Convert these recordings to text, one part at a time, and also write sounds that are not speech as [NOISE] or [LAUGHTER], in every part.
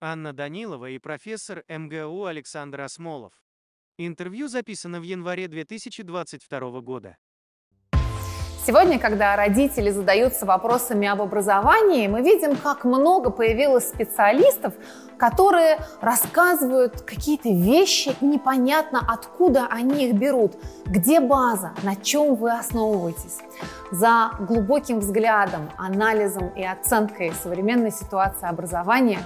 Анна Данилова и профессор МГУ Александр Осмолов. Интервью записано в январе 2022 года. Сегодня, когда родители задаются вопросами об образовании, мы видим, как много появилось специалистов, которые рассказывают какие-то вещи, непонятно откуда они их берут, где база, на чем вы основываетесь. За глубоким взглядом, анализом и оценкой современной ситуации образования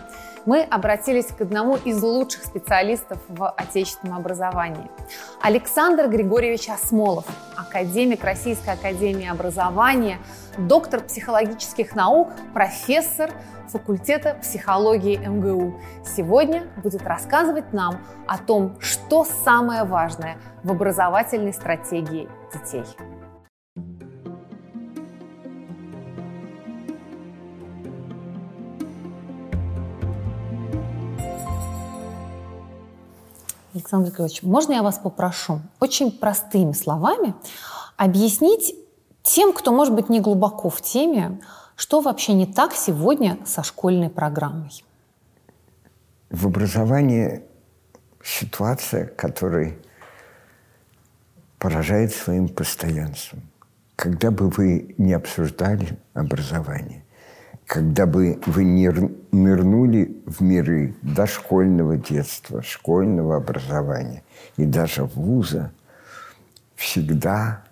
мы обратились к одному из лучших специалистов в отечественном образовании. Александр Григорьевич Осмолов, академик Российской академии образования, доктор психологических наук, профессор факультета психологии МГУ. Сегодня будет рассказывать нам о том, что самое важное в образовательной стратегии детей. Александр Григорьевич, можно я вас попрошу очень простыми словами объяснить тем, кто, может быть, не глубоко в теме, что вообще не так сегодня со школьной программой? В образовании ситуация, которая поражает своим постоянством. Когда бы вы не обсуждали образование, когда бы вы нырнули в миры дошкольного детства, школьного образования и даже вуза, всегда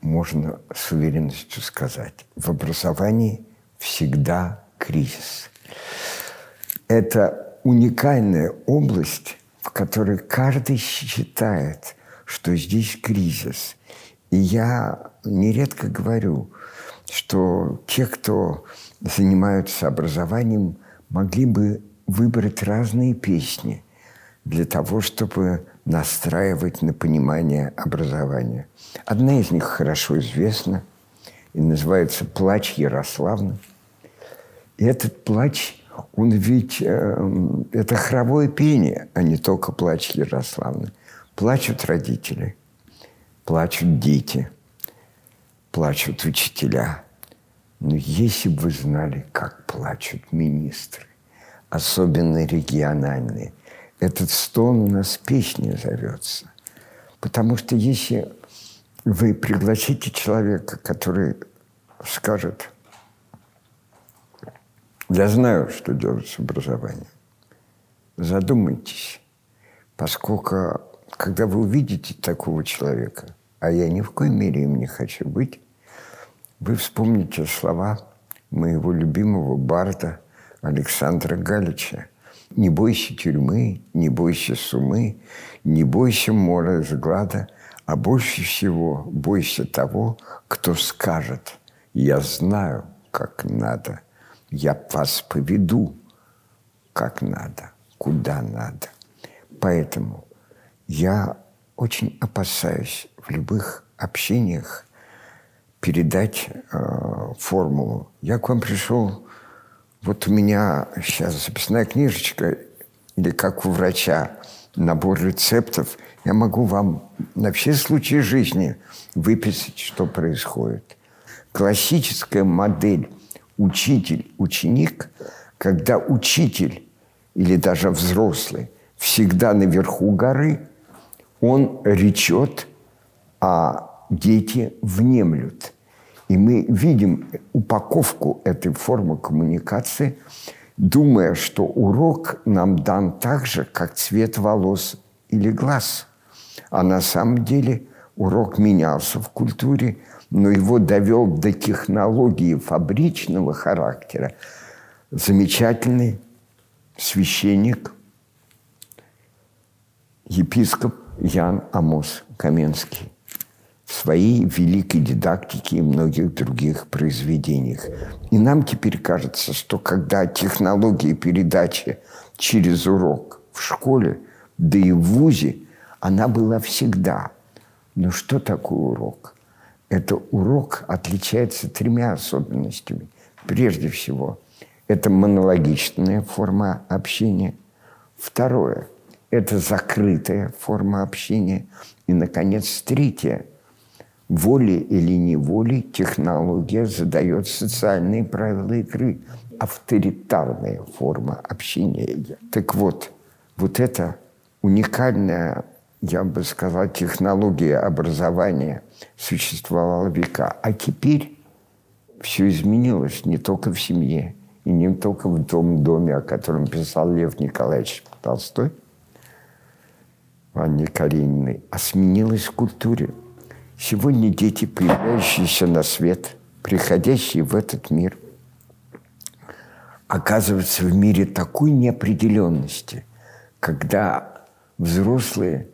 можно с уверенностью сказать, в образовании всегда кризис. Это уникальная область, в которой каждый считает, что здесь кризис. И я нередко говорю, что те, кто занимаются образованием, могли бы выбрать разные песни для того, чтобы настраивать на понимание образования. Одна из них хорошо известна и называется «Плач Ярославны». И этот плач, он ведь э, это хоровое пение, а не только плач Ярославны. Плачут родители, плачут дети, плачут учителя – но если бы вы знали, как плачут министры, особенно региональные, этот стон у нас песней зовется. Потому что если вы пригласите человека, который скажет, я знаю, что делать с образованием, задумайтесь, поскольку когда вы увидите такого человека, а я ни в коей мере им не хочу быть, вы вспомните слова моего любимого барда Александра Галича. «Не бойся тюрьмы, не бойся сумы, не бойся мора взгляда, а больше всего бойся того, кто скажет, я знаю, как надо, я вас поведу, как надо, куда надо. Поэтому я очень опасаюсь в любых общениях передать э, формулу. Я к вам пришел, вот у меня сейчас записная книжечка, или как у врача, набор рецептов. Я могу вам на все случаи жизни выписать, что происходит. Классическая модель учитель-ученик, когда учитель или даже взрослый всегда наверху горы, он речет, а дети внемлют. И мы видим упаковку этой формы коммуникации, думая, что урок нам дан так же, как цвет волос или глаз. А на самом деле урок менялся в культуре, но его довел до технологии фабричного характера замечательный священник, епископ Ян Амос Каменский в своей великой дидактике и многих других произведениях. И нам теперь кажется, что когда технология передачи через урок в школе, да и в ВУЗе, она была всегда. Но что такое урок? Это урок отличается тремя особенностями. Прежде всего, это монологичная форма общения. Второе – это закрытая форма общения. И, наконец, третье – волей или неволей технология задает социальные правила игры, авторитарная форма общения. Так вот, вот это уникальная, я бы сказал, технология образования существовала века. А теперь все изменилось не только в семье, и не только в том доме, о котором писал Лев Николаевич Толстой, Анне Карениной, а сменилось в культуре. Сегодня дети, появляющиеся на свет, приходящие в этот мир, оказываются в мире такой неопределенности, когда взрослые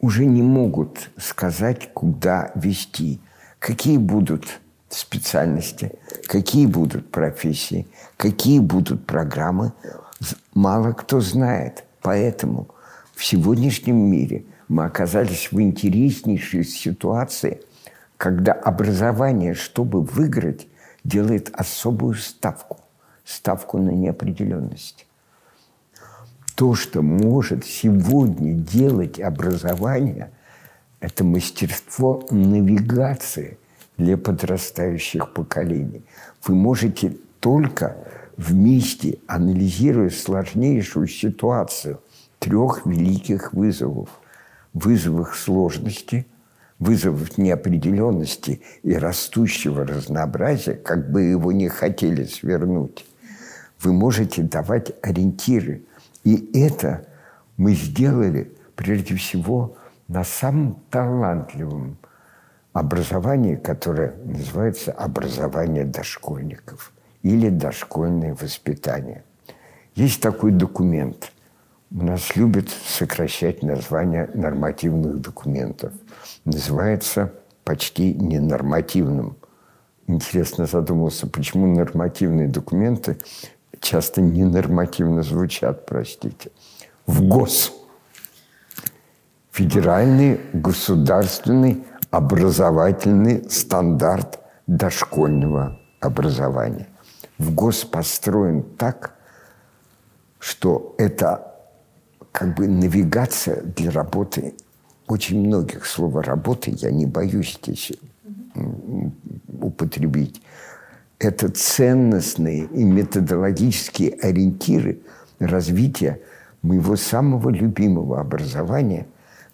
уже не могут сказать, куда вести, какие будут специальности, какие будут профессии, какие будут программы, мало кто знает. Поэтому в сегодняшнем мире мы оказались в интереснейшей ситуации, когда образование, чтобы выиграть, делает особую ставку, ставку на неопределенность. То, что может сегодня делать образование, это мастерство навигации для подрастающих поколений. Вы можете только вместе, анализируя сложнейшую ситуацию трех великих вызовов. Вызовов сложности, вызовов неопределенности и растущего разнообразия, как бы его не хотели свернуть. Вы можете давать ориентиры. И это мы сделали прежде всего на самом талантливом образовании, которое называется образование дошкольников или дошкольное воспитание. Есть такой документ. Нас любят сокращать название нормативных документов. Называется почти ненормативным. Интересно задумался, почему нормативные документы часто ненормативно звучат, простите. В ГОС. Федеральный государственный образовательный стандарт дошкольного образования. В ГОС построен так, что это как бы навигация для работы очень многих. Слово «работы» я не боюсь здесь употребить. Это ценностные и методологические ориентиры развития моего самого любимого образования,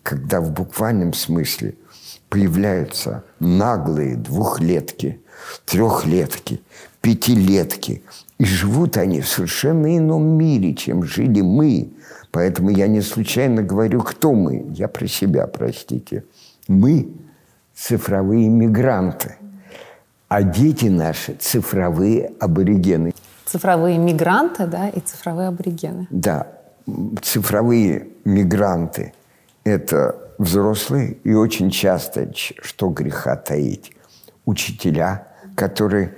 когда в буквальном смысле – появляются наглые двухлетки, трехлетки, пятилетки. И живут они в совершенно ином мире, чем жили мы. Поэтому я не случайно говорю, кто мы. Я про себя, простите. Мы – цифровые мигранты, а дети наши – цифровые аборигены. Цифровые мигранты, да, и цифровые аборигены. Да, цифровые мигранты – это взрослые и очень часто, что греха таить, учителя, которые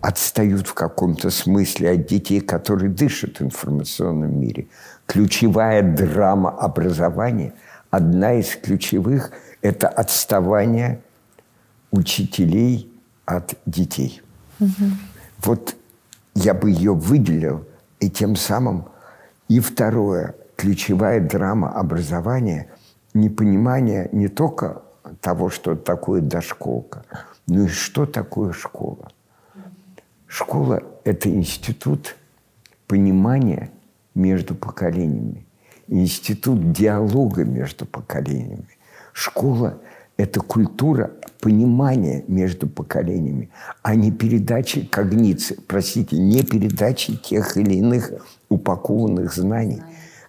отстают в каком-то смысле от детей, которые дышат в информационном мире. Ключевая драма образования, одна из ключевых – это отставание учителей от детей. Угу. Вот я бы ее выделил, и тем самым и второе, ключевая драма образования – непонимание не только того, что такое дошколка, но и что такое школа. Школа – это институт понимания между поколениями, институт диалога между поколениями. Школа – это культура понимания между поколениями, а не передачи когниции, простите, не передачи тех или иных упакованных знаний.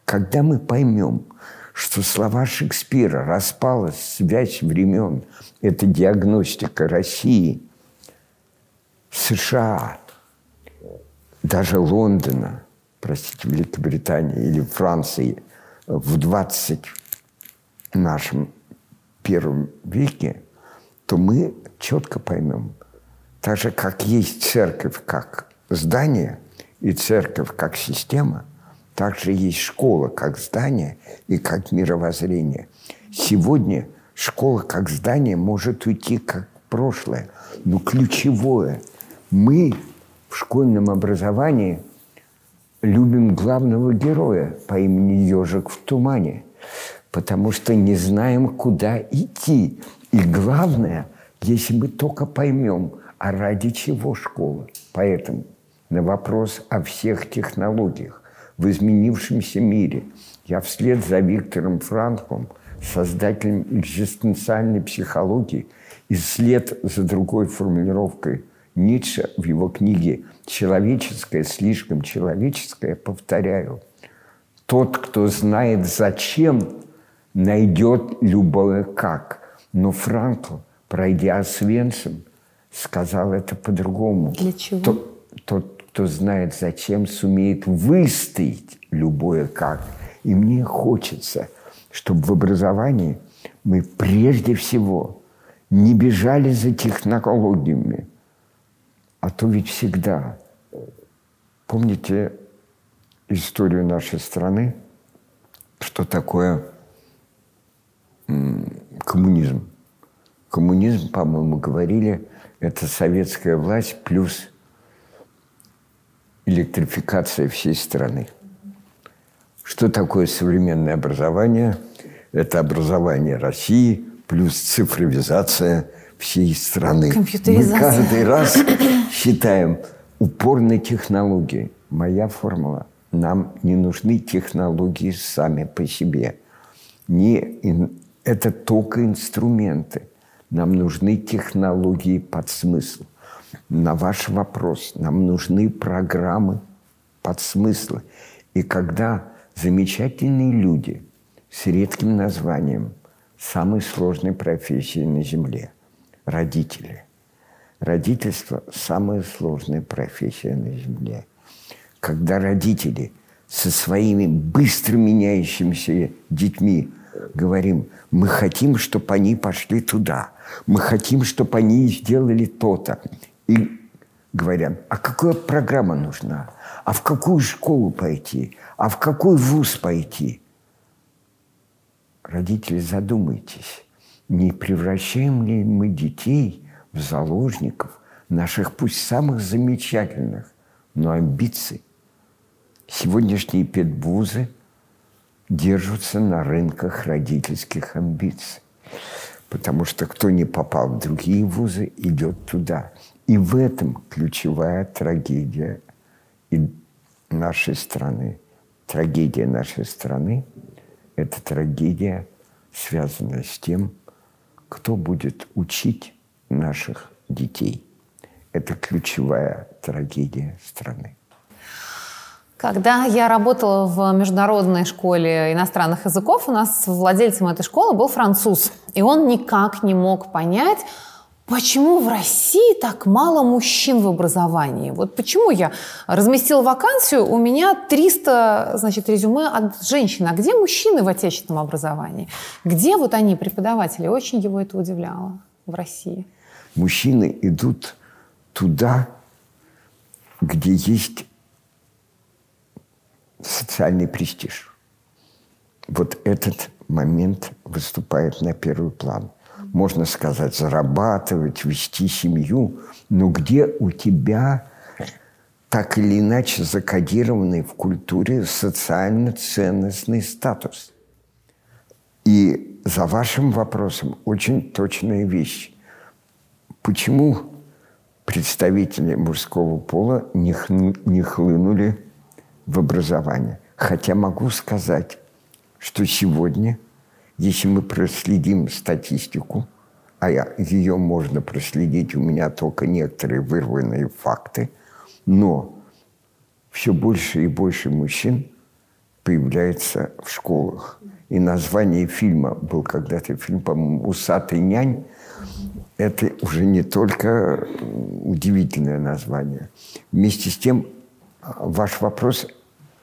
Когда мы поймем, что слова Шекспира «распалась связь времен» – это диагностика России, США, даже Лондона, простите, Великобритании или Франции в 20 нашем первом веке, то мы четко поймем, так же, как есть церковь как здание и церковь как система – также есть школа как здание и как мировоззрение. Сегодня школа как здание может уйти как прошлое. Но ключевое, мы в школьном образовании любим главного героя по имени Ежик в тумане, потому что не знаем, куда идти. И главное если мы только поймем, а ради чего школа. Поэтому на вопрос о всех технологиях в изменившемся мире я вслед за Виктором Франклом, создателем экзистенциальной психологии, и вслед за другой формулировкой Ницше в его книге «Человеческое слишком человеческое» повторяю. Тот, кто знает зачем, найдет любое как. Но Франкл, пройдя Освенцим, сказал это по-другому. Для чего? Тот, тот, кто знает зачем, сумеет выстоять любое как. И мне хочется, чтобы в образовании мы прежде всего не бежали за технологиями, а то ведь всегда. Помните историю нашей страны, что такое коммунизм? Коммунизм, по-моему, говорили, это советская власть плюс электрификация всей страны. Что такое современное образование? Это образование России плюс цифровизация всей страны. Мы каждый [COUGHS] раз считаем упорной технологии. Моя формула. Нам не нужны технологии сами по себе. Не, это только инструменты. Нам нужны технологии под смысл. На ваш вопрос нам нужны программы под смыслы. И когда замечательные люди с редким названием самой сложной профессии на Земле – родители. Родительство – самая сложная профессия на Земле. Когда родители со своими быстро меняющимися детьми говорим, мы хотим, чтобы они пошли туда, мы хотим, чтобы они сделали то-то. И говорят, а какая программа нужна? А в какую школу пойти? А в какой вуз пойти? Родители, задумайтесь, не превращаем ли мы детей в заложников наших пусть самых замечательных, но амбиций? Сегодняшние педвузы держатся на рынках родительских амбиций. Потому что кто не попал в другие вузы, идет туда. И в этом ключевая трагедия и нашей страны. Трагедия нашей страны – это трагедия, связанная с тем, кто будет учить наших детей. Это ключевая трагедия страны. Когда я работала в международной школе иностранных языков, у нас владельцем этой школы был француз. И он никак не мог понять, Почему в России так мало мужчин в образовании? Вот почему я разместила вакансию, у меня 300 значит, резюме от женщин. А где мужчины в отечественном образовании? Где вот они, преподаватели? Очень его это удивляло в России. Мужчины идут туда, где есть социальный престиж. Вот этот момент выступает на первый план. Можно сказать, зарабатывать, вести семью, но где у тебя так или иначе закодированный в культуре социально-ценностный статус? И за вашим вопросом очень точная вещь. Почему представители мужского пола не, хну, не хлынули в образование. Хотя могу сказать, что сегодня, если мы проследим статистику, а ее можно проследить, у меня только некоторые вырванные факты, но все больше и больше мужчин появляется в школах. И название фильма был когда-то фильм, по-моему, «Усатый нянь». Это уже не только удивительное название. Вместе с тем Ваш вопрос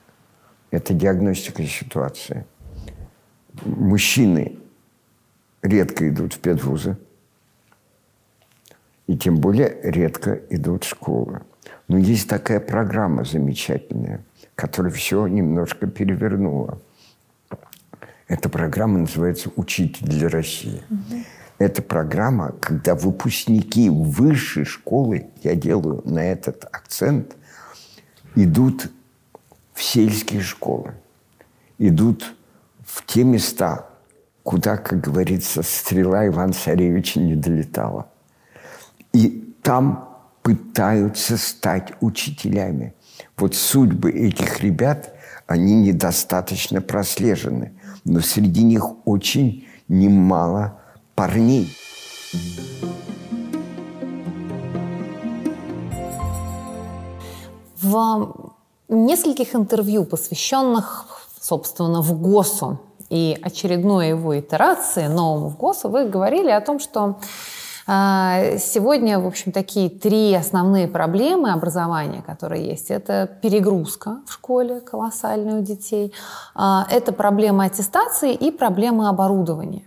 – это диагностика ситуации. Мужчины редко идут в педвузы, и тем более редко идут в школы. Но есть такая программа замечательная, которая все немножко перевернула. Эта программа называется «Учитель для России». Угу. Это программа, когда выпускники высшей школы, я делаю на этот акцент – идут в сельские школы, идут в те места, куда, как говорится, стрела Ивана Царевича не долетала. и там пытаются стать учителями. Вот судьбы этих ребят, они недостаточно прослежены. Но среди них очень немало парней. В нескольких интервью, посвященных, собственно, в ГОСу и очередной его итерации, новому в ГОСу, вы говорили о том, что а, Сегодня, в общем, такие три основные проблемы образования, которые есть. Это перегрузка в школе колоссальная у детей, а, это проблема аттестации и проблема оборудования.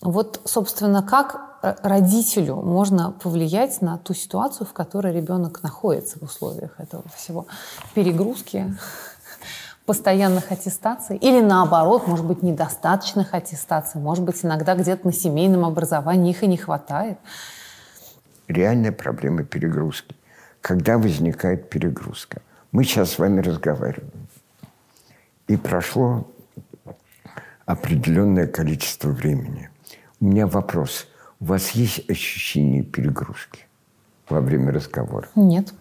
Вот, собственно, как родителю можно повлиять на ту ситуацию, в которой ребенок находится в условиях этого всего перегрузки, постоянных аттестаций или наоборот, может быть, недостаточных аттестаций, может быть, иногда где-то на семейном образовании их и не хватает. Реальная проблема перегрузки. Когда возникает перегрузка? Мы сейчас с вами разговариваем. И прошло определенное количество времени. У меня вопрос. У вас есть ощущение перегрузки во время разговора? Нет.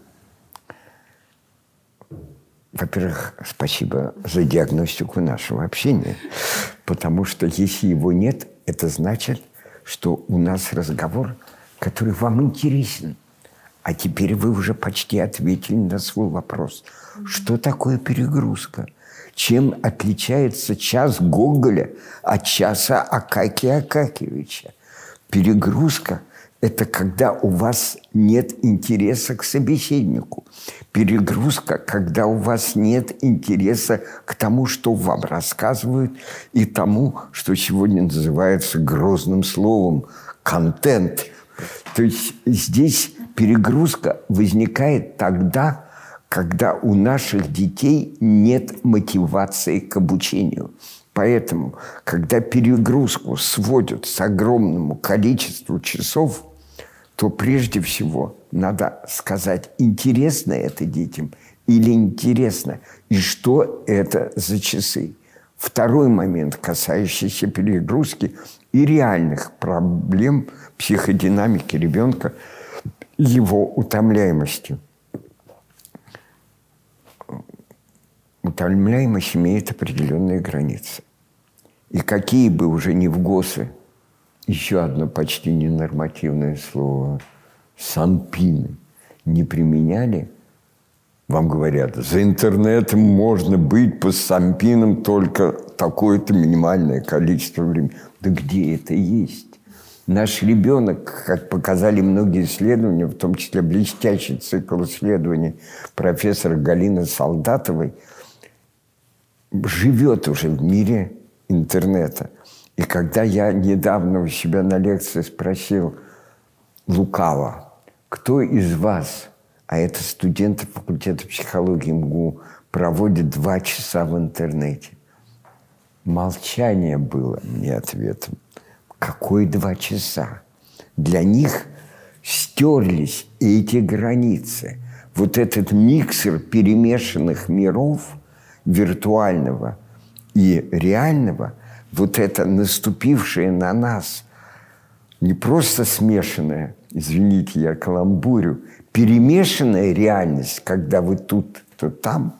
Во-первых, спасибо за диагностику нашего общения, потому что если его нет, это значит, что у нас разговор, который вам интересен. А теперь вы уже почти ответили на свой вопрос. Что такое перегрузка? Чем отличается час Гоголя от часа Акакия Акакевича? Перегрузка – это когда у вас нет интереса к собеседнику. Перегрузка, когда у вас нет интереса к тому, что вам рассказывают, и тому, что сегодня называется грозным словом контент. То есть здесь перегрузка возникает тогда, когда у наших детей нет мотивации к обучению. Поэтому, когда перегрузку сводят с огромному количеству часов – то прежде всего надо сказать, интересно это детям или интересно, и что это за часы. Второй момент, касающийся перегрузки и реальных проблем психодинамики ребенка, его утомляемости. Утомляемость имеет определенные границы. И какие бы уже не в ГОСы – еще одно почти ненормативное слово – санпины не применяли, вам говорят, за интернетом можно быть по сампинам только такое-то минимальное количество времени. Да где это есть? Наш ребенок, как показали многие исследования, в том числе блестящий цикл исследований профессора Галины Солдатовой, живет уже в мире интернета – и когда я недавно у себя на лекции спросил лукаво, кто из вас, а это студенты факультета психологии МГУ, проводит два часа в интернете? Молчание было мне ответом. Какой два часа? Для них стерлись эти границы. Вот этот миксер перемешанных миров виртуального и реального – вот это наступившее на нас, не просто смешанная, извините, я каламбурю, перемешанная реальность, когда вы тут, то там,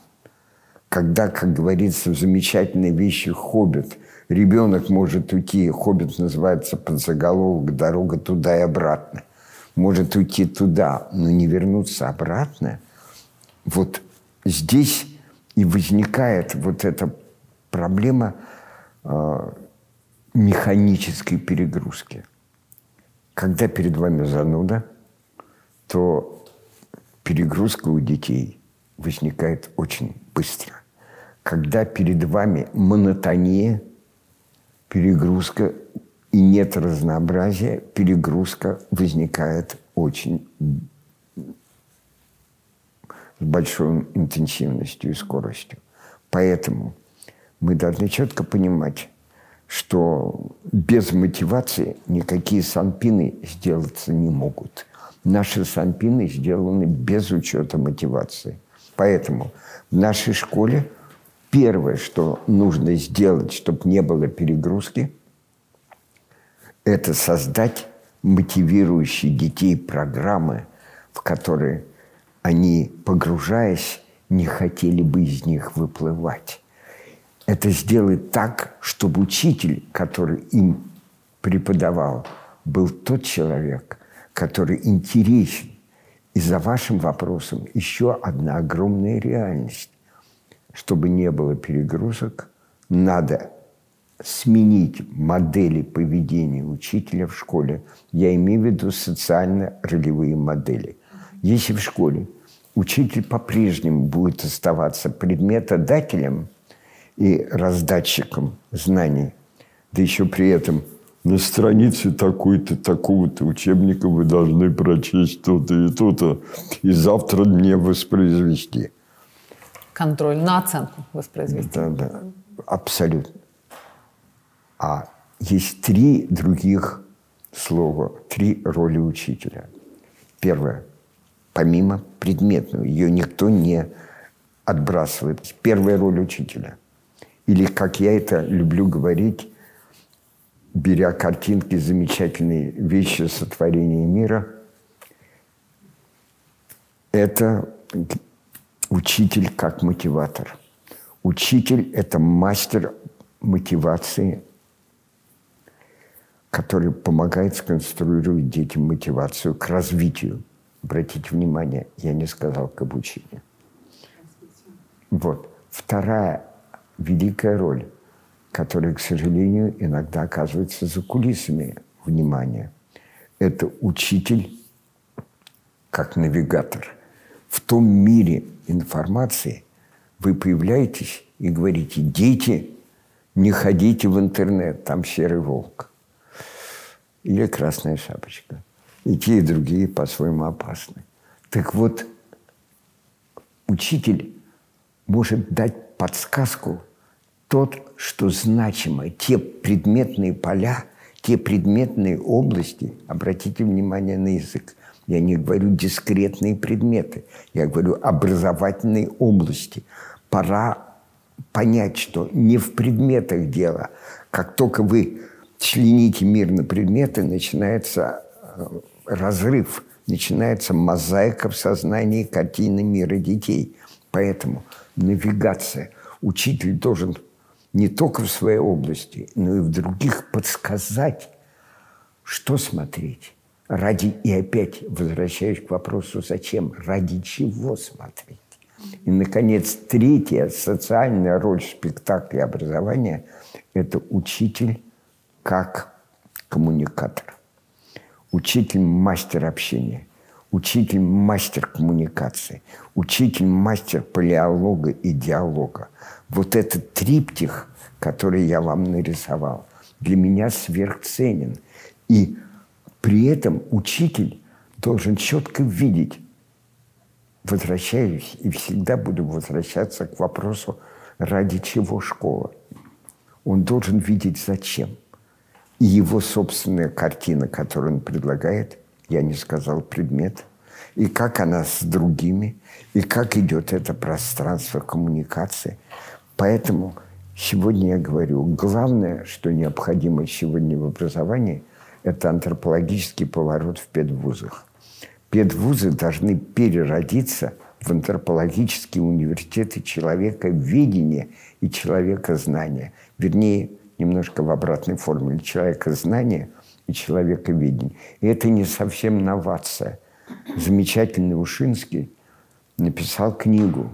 когда, как говорится в замечательной вещи «Хоббит», ребенок может уйти, «Хоббит» называется подзаголовок «Дорога туда и обратно», может уйти туда, но не вернуться обратно. Вот здесь и возникает вот эта проблема – механической перегрузки. Когда перед вами зануда, то перегрузка у детей возникает очень быстро. Когда перед вами монотония, перегрузка и нет разнообразия, перегрузка возникает очень с большой интенсивностью и скоростью. Поэтому мы должны четко понимать, что без мотивации никакие санпины сделаться не могут. Наши санпины сделаны без учета мотивации. Поэтому в нашей школе первое, что нужно сделать, чтобы не было перегрузки, это создать мотивирующие детей программы, в которые они, погружаясь, не хотели бы из них выплывать. Это сделать так, чтобы учитель, который им преподавал, был тот человек, который интересен. И за вашим вопросом еще одна огромная реальность. Чтобы не было перегрузок, надо сменить модели поведения учителя в школе. Я имею в виду социально-ролевые модели. Если в школе учитель по-прежнему будет оставаться предметодателем и раздатчиком знаний, да еще при этом на странице такой-то, такого-то учебника вы должны прочесть то-то и то-то, и завтра мне воспроизвести. Контроль на оценку воспроизвести. Да, да, абсолютно. А есть три других слова, три роли учителя. Первое, помимо предметного, ее никто не отбрасывает. Первая роль учителя. Или, как я это люблю говорить, беря картинки замечательные вещи сотворения мира, это учитель как мотиватор. Учитель – это мастер мотивации, который помогает сконструировать детям мотивацию к развитию. Обратите внимание, я не сказал к обучению. Вот. Вторая великая роль – которые, к сожалению, иногда оказываются за кулисами внимания. Это учитель как навигатор. В том мире информации вы появляетесь и говорите, дети, не ходите в интернет, там серый волк. Или красная шапочка. И те, и другие по-своему опасны. Так вот, учитель может дать подсказку – тот, что значимо, те предметные поля, те предметные области, обратите внимание на язык, я не говорю дискретные предметы, я говорю образовательные области. Пора понять, что не в предметах дело. Как только вы члените мир на предметы, начинается э, разрыв, начинается мозаика в сознании картины мира детей. Поэтому навигация. Учитель должен не только в своей области, но и в других подсказать, что смотреть. Ради, и опять возвращаюсь к вопросу, зачем, ради чего смотреть. И, наконец, третья социальная роль спектакля образования – это учитель как коммуникатор. Учитель – мастер общения, учитель – мастер коммуникации, учитель – мастер палеолога и диалога – вот этот триптих, который я вам нарисовал, для меня сверхценен. И при этом учитель должен четко видеть, возвращаюсь и всегда буду возвращаться к вопросу, ради чего школа. Он должен видеть зачем. И его собственная картина, которую он предлагает, я не сказал предмет, и как она с другими, и как идет это пространство коммуникации – Поэтому сегодня я говорю, главное, что необходимо сегодня в образовании, это антропологический поворот в педвузах. Педвузы должны переродиться в антропологические университеты человека видения и человека знания. Вернее, немножко в обратной формуле человека знания и человека видения. И это не совсем новация. Замечательный Ушинский написал книгу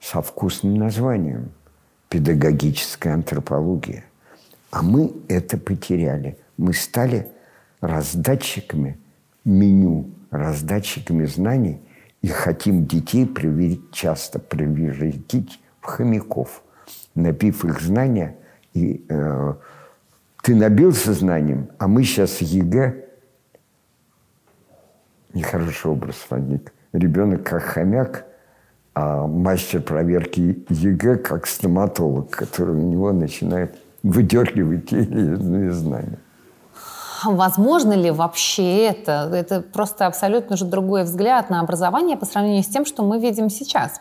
со вкусным названием – педагогическая антропология. А мы это потеряли. Мы стали раздатчиками меню, раздатчиками знаний и хотим детей привить, часто превратить в хомяков, набив их знания. И э, ты набился знанием, а мы сейчас ЕГЭ нехороший образ возник. Ребенок как хомяк – а мастер проверки ЕГЭ как стоматолог, который у него начинает выдергивать те знания. Возможно ли вообще это? Это просто абсолютно же другой взгляд на образование по сравнению с тем, что мы видим сейчас.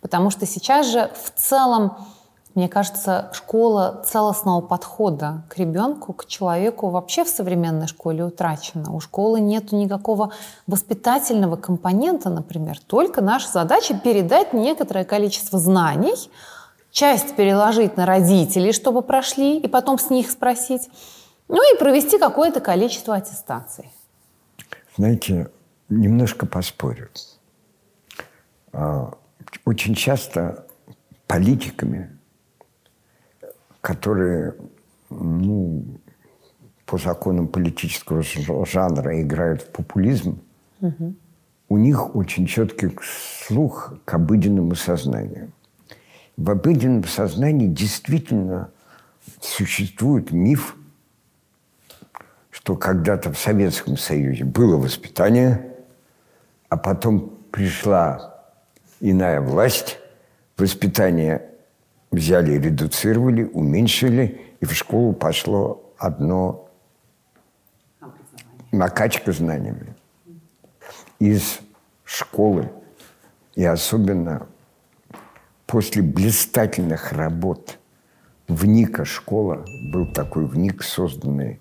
Потому что сейчас же в целом Мне кажется, школа целостного подхода к ребенку, к человеку вообще в современной школе утрачена. У школы нет никакого воспитательного компонента, например. Только наша задача передать некоторое количество знаний, часть переложить на родителей, чтобы прошли, и потом с них спросить, ну и провести какое-то количество аттестаций. Знаете, немножко поспорю. А, очень часто политиками которые ну, по законам политического жанра играют в популизм, угу. у них очень четкий слух к обыденному сознанию. В обыденном сознании действительно существует миф, что когда-то в Советском Союзе было воспитание, а потом пришла иная власть, воспитание взяли, редуцировали, уменьшили, и в школу пошло одно накачка знаниями. Из школы, и особенно после блистательных работ ВНИКа школа, был такой ВНИК, созданный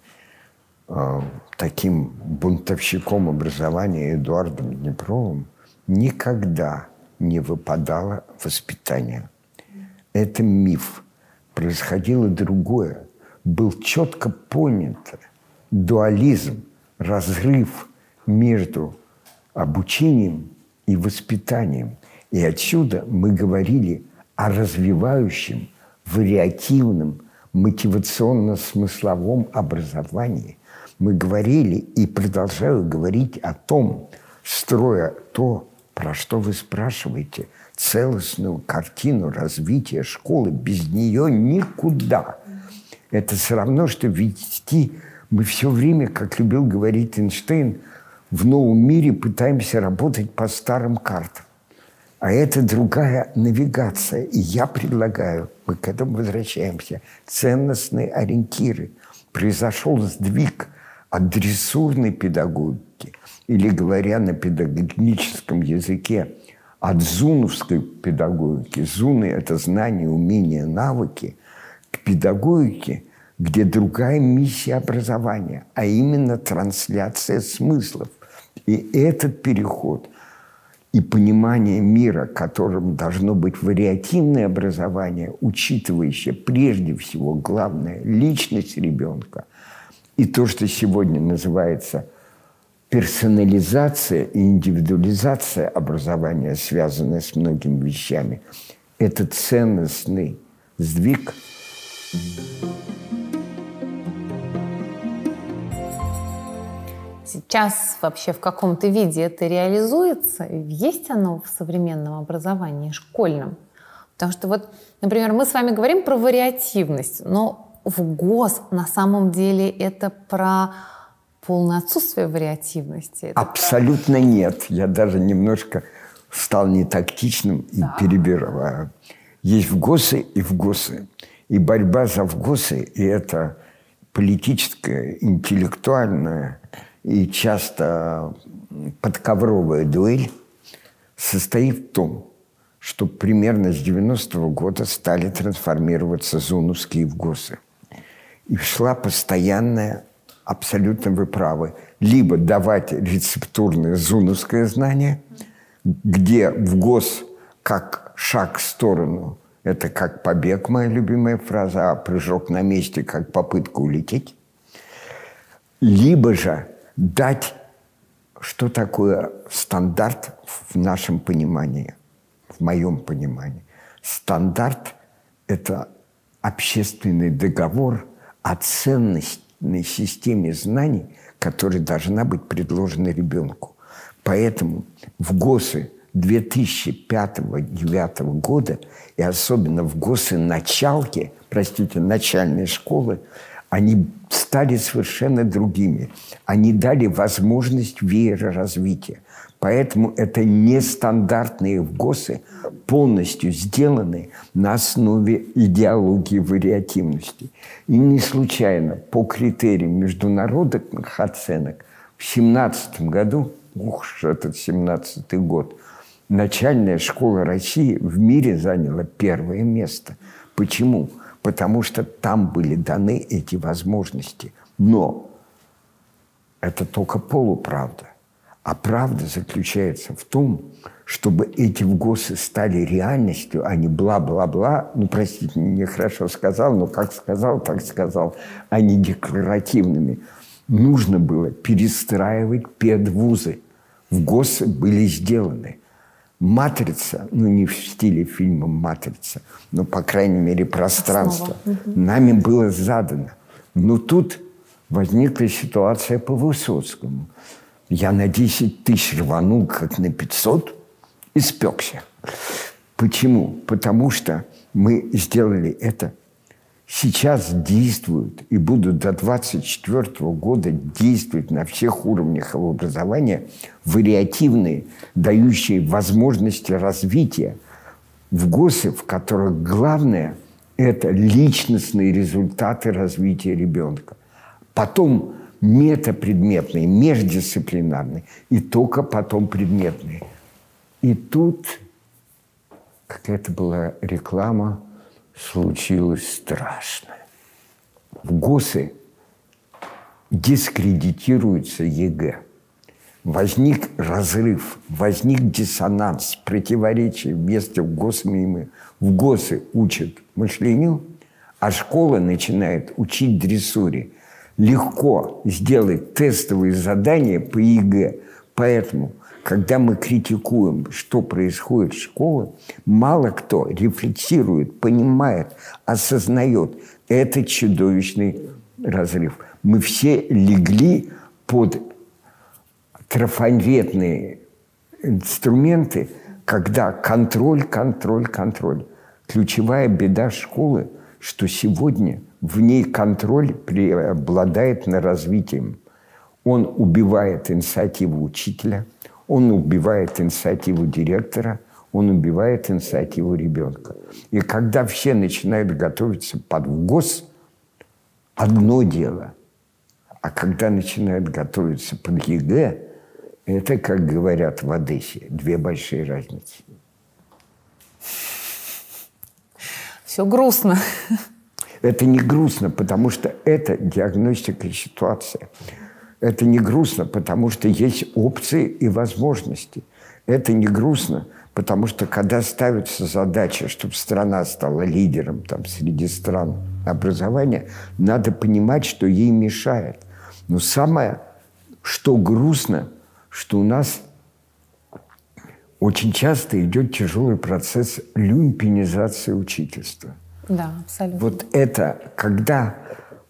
э, таким бунтовщиком образования Эдуардом Днепровым, никогда не выпадало воспитание – это миф. Происходило другое. Был четко понят дуализм, разрыв между обучением и воспитанием. И отсюда мы говорили о развивающем, вариативном, мотивационно-смысловом образовании. Мы говорили и продолжаю говорить о том, строя то, про что вы спрашиваете – целостную картину развития школы. Без нее никуда. Это все равно, что вести мы все время, как любил говорить Эйнштейн, в новом мире пытаемся работать по старым картам. А это другая навигация. И я предлагаю, мы к этому возвращаемся, ценностные ориентиры. Произошел сдвиг от дрессурной педагогики, или говоря на педагогическом языке, от зуновской педагогики, зуны – это знания, умения, навыки, к педагогике, где другая миссия образования, а именно трансляция смыслов. И этот переход и понимание мира, которым должно быть вариативное образование, учитывающее прежде всего главное – личность ребенка, и то, что сегодня называется – персонализация и индивидуализация образования, связанная с многими вещами, это ценностный сдвиг. Сейчас вообще в каком-то виде это реализуется? Есть оно в современном образовании школьном? Потому что вот, например, мы с вами говорим про вариативность, но в ГОС на самом деле это про полное отсутствие вариативности? Это Абсолютно правда? нет. Я даже немножко стал не тактичным и да. перебираю. Есть вгосы и вгосы. И борьба за вгосы, и это политическая, интеллектуальная и часто подковровая дуэль состоит в том, что примерно с 90-го года стали трансформироваться зонуские вгосы. И шла постоянная абсолютно вы правы. Либо давать рецептурное зуновское знание, где в ГОС как шаг в сторону, это как побег, моя любимая фраза, а прыжок на месте, как попытка улететь. Либо же дать, что такое стандарт в нашем понимании, в моем понимании. Стандарт – это общественный договор о ценности системе знаний, которая должна быть предложена ребенку. Поэтому в ГОСы 2005-2009 года, и особенно в ГОСы началки, простите, начальной школы, они стали совершенно другими. Они дали возможность веера развития. Поэтому это нестандартные ВГОСы, полностью сделаны на основе идеологии вариативности. И не случайно по критериям международных оценок в 17 году, ух, этот 17 год, начальная школа России в мире заняла первое место. Почему? Потому что там были даны эти возможности. Но это только полуправда. А правда заключается в том, чтобы эти ВГОСы стали реальностью, а не бла-бла-бла. Ну, простите, нехорошо сказал, но как сказал, так сказал, а не декларативными. Нужно было перестраивать педвузы. ВГОСы были сделаны. «Матрица», ну, не в стиле фильма «Матрица», но, по крайней мере, пространство, Основа. нами было задано. Но тут возникла ситуация по Высоцкому. Я на 10 тысяч рванул, как на 500, и спекся. Почему? Потому что мы сделали это. Сейчас действуют и будут до 24 года действовать на всех уровнях образования вариативные, дающие возможности развития в ГОСы, в которых главное – это личностные результаты развития ребенка. Потом метапредметные, междисциплинарные, и только потом предметные. И тут какая-то была реклама, случилось страшное. ФГОСы, дискредитируется ЕГЭ. Возник разрыв, возник диссонанс, противоречие вместе с ФГОСами. ФГОСы учат мышлению, а школа начинает учить дрессуре – легко сделать тестовые задания по ЕГЭ. Поэтому, когда мы критикуем, что происходит в школе, мало кто рефлексирует, понимает, осознает этот чудовищный разрыв. Мы все легли под трафаретные инструменты, когда контроль, контроль, контроль. Ключевая беда школы, что сегодня – в ней контроль преобладает на развитием. Он убивает инициативу учителя, он убивает инициативу директора, он убивает инициативу ребенка. И когда все начинают готовиться под ФГОС, одно дело. А когда начинают готовиться под ЕГЭ, это, как говорят в Одессе, две большие разницы. Все грустно. Это не грустно, потому что это диагностика ситуации. Это не грустно, потому что есть опции и возможности. Это не грустно, потому что когда ставится задача, чтобы страна стала лидером там, среди стран образования, надо понимать, что ей мешает. Но самое, что грустно, что у нас очень часто идет тяжелый процесс люмпинизации учительства – да, абсолютно. Вот это, когда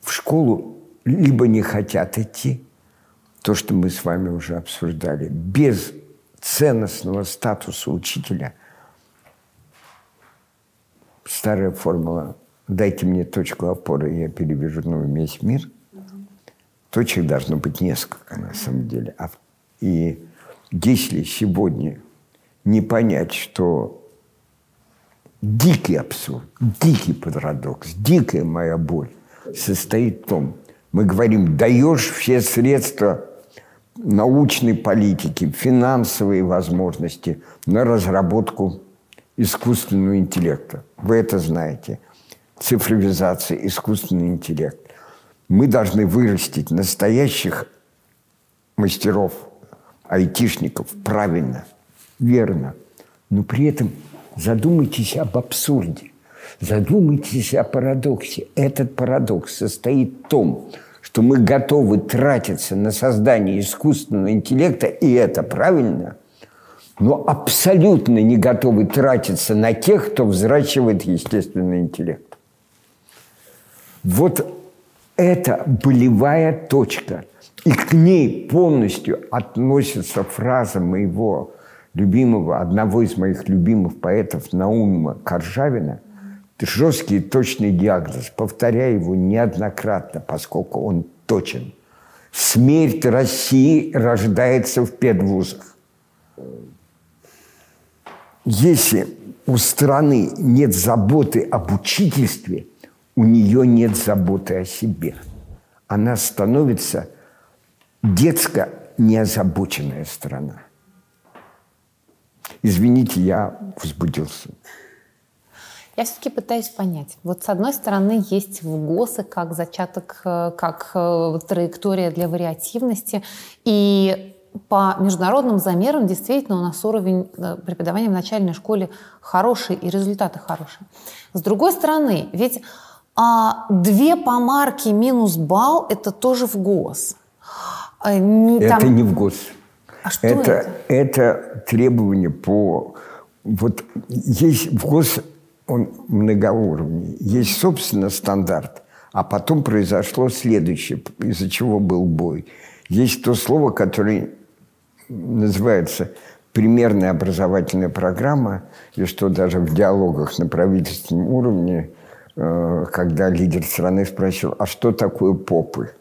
в школу либо не хотят идти, то, что мы с вами уже обсуждали, без ценностного статуса учителя, старая формула «дайте мне точку опоры, я переверну весь мир», точек должно быть несколько на самом деле. А и если сегодня не понять, что дикий абсурд, дикий парадокс, дикая моя боль состоит в том, мы говорим, даешь все средства научной политики, финансовые возможности на разработку искусственного интеллекта. Вы это знаете. Цифровизация, искусственный интеллект. Мы должны вырастить настоящих мастеров, айтишников правильно, верно, но при этом Задумайтесь об абсурде. Задумайтесь о парадоксе. Этот парадокс состоит в том, что мы готовы тратиться на создание искусственного интеллекта, и это правильно, но абсолютно не готовы тратиться на тех, кто взращивает естественный интеллект. Вот это болевая точка. И к ней полностью относится фраза моего любимого, одного из моих любимых поэтов Наума Коржавина, жесткий и точный диагноз. Повторяю его неоднократно, поскольку он точен. Смерть России рождается в педвузах. Если у страны нет заботы об учительстве, у нее нет заботы о себе. Она становится детско неозабоченная страна. Извините, я возбудился. Я все-таки пытаюсь понять. Вот с одной стороны есть ВГОСы как зачаток, э, как э, траектория для вариативности. И по международным замерам действительно у нас уровень э, преподавания в начальной школе хороший и результаты хорошие. С другой стороны, ведь а, две помарки минус балл – это тоже в ГОС. Не, это там... не в ГОС. А что это? Это, это требование по... Вот есть в ГОС он многоуровневый. Есть, собственно, стандарт, а потом произошло следующее, из-за чего был бой. Есть то слово, которое называется примерная образовательная программа, и что даже в диалогах на правительственном уровне, э, когда лидер страны спросил, а что такое попы?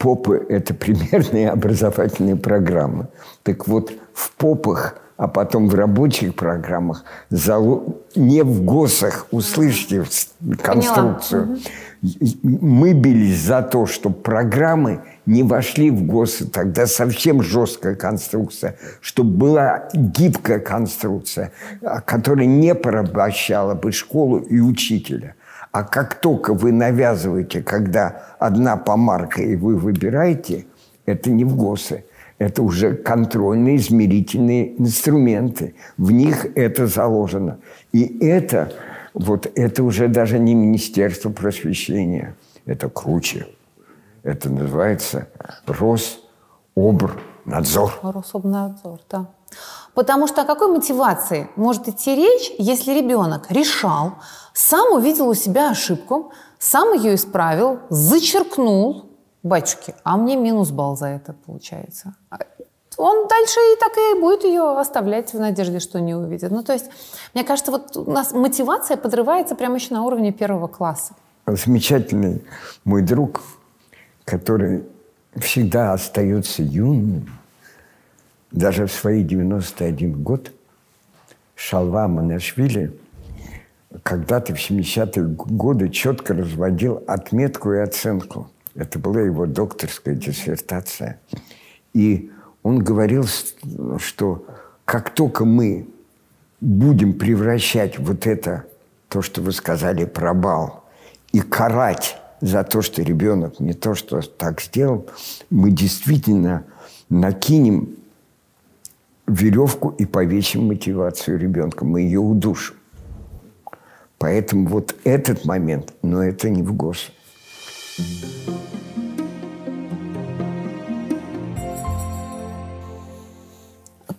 Попы – это примерные образовательные программы. Так вот, в попах – а потом в рабочих программах, не в ГОСах, услышите конструкцию. Мы бились за то, чтобы программы не вошли в ГОСы, тогда совсем жесткая конструкция, чтобы была гибкая конструкция, а, которая не порабощала бы школу и учителя. А как только вы навязываете, когда одна помарка и вы выбираете, это не в ГОСы, это уже контрольные измерительные инструменты. В них это заложено. И это, вот это уже даже не Министерство просвещения. Это круче. Это называется Рособрнадзор. Рособнадзор, да. Потому что о какой мотивации может идти речь, если ребенок решал, сам увидел у себя ошибку, сам ее исправил, зачеркнул, батюшки, а мне минус балл за это получается. А он дальше и так и будет ее оставлять в надежде, что не увидит. Ну, то есть, мне кажется, вот у нас мотивация подрывается прямо еще на уровне первого класса. Замечательный мой друг, который всегда остается юным, даже в свои 91 год, Шалва Манашвили, когда-то в 70-е годы четко разводил отметку и оценку – это была его докторская диссертация. И он говорил, что как только мы будем превращать вот это, то, что вы сказали про бал, и карать за то, что ребенок не то, что так сделал, мы действительно накинем веревку и повесим мотивацию ребенка. Мы ее удушим. Поэтому вот этот момент, но это не в ГОС.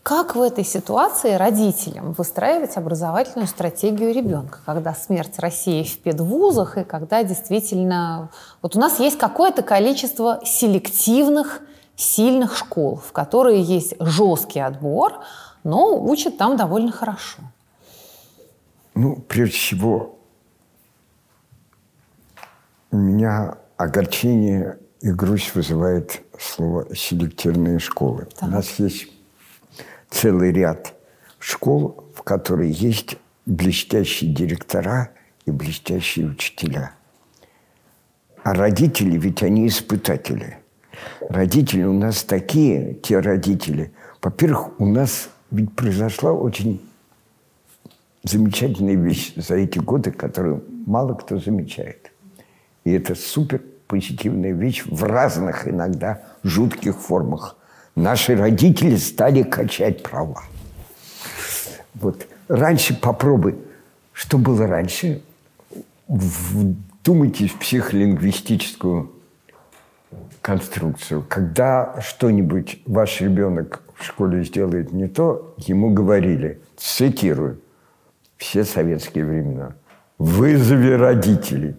Как в этой ситуации родителям выстраивать образовательную стратегию ребенка, когда смерть России в педвузах и когда действительно... Вот у нас есть какое-то количество селективных, сильных школ, в которые есть жесткий отбор, но учат там довольно хорошо. Ну, прежде всего, у меня огорчение и грусть вызывает слово «селективные школы». Так. У нас есть целый ряд школ, в которые есть блестящие директора и блестящие учителя. А родители, ведь они испытатели. Родители у нас такие, те родители. Во-первых, у нас ведь произошла очень замечательная вещь за эти годы, которую мало кто замечает. И это супер позитивная вещь в разных иногда жутких формах. Наши родители стали качать права. Вот раньше попробуй. Что было раньше? Вдумайтесь в психолингвистическую конструкцию. Когда что-нибудь ваш ребенок в школе сделает не то, ему говорили, цитирую, все советские времена, вызови родителей.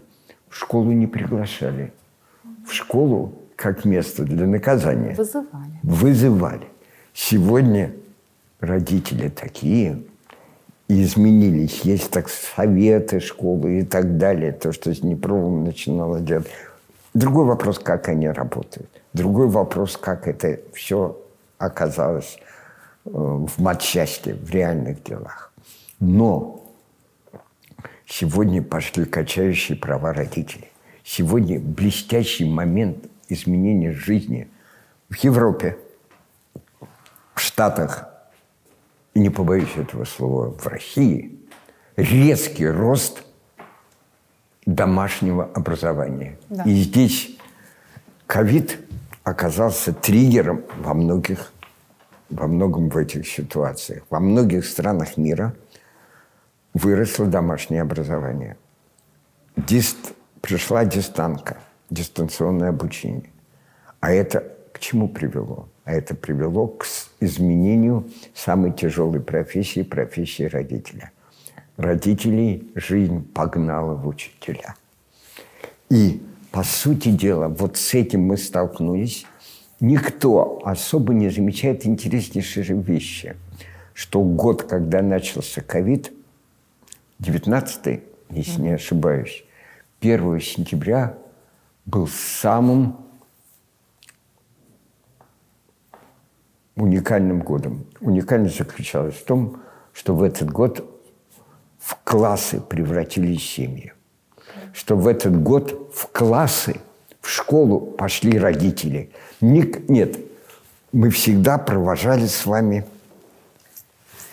В школу не приглашали в школу как место для наказания. Вызывали. Вызывали. Сегодня родители такие, изменились. Есть так советы школы и так далее. То, что с Днепровым начинало делать. Другой вопрос, как они работают. Другой вопрос, как это все оказалось э, в матчасти, в реальных делах. Но сегодня пошли качающие права родителей. Сегодня блестящий момент изменения жизни в Европе, в Штатах, и не побоюсь этого слова, в России, резкий рост домашнего образования. Да. И здесь ковид оказался триггером во многих, во многом в этих ситуациях. Во многих странах мира выросло домашнее образование. Дист, пришла дистанка, дистанционное обучение. А это к чему привело? А это привело к изменению самой тяжелой профессии, профессии родителя. Родителей жизнь погнала в учителя. И, по сути дела, вот с этим мы столкнулись. Никто особо не замечает интереснейшие вещи, что год, когда начался ковид, 19 если не ошибаюсь, 1 сентября был самым уникальным годом. Уникальность заключалась в том, что в этот год в классы превратились семьи. Что в этот год в классы, в школу пошли родители. Ник, нет, мы всегда провожали с вами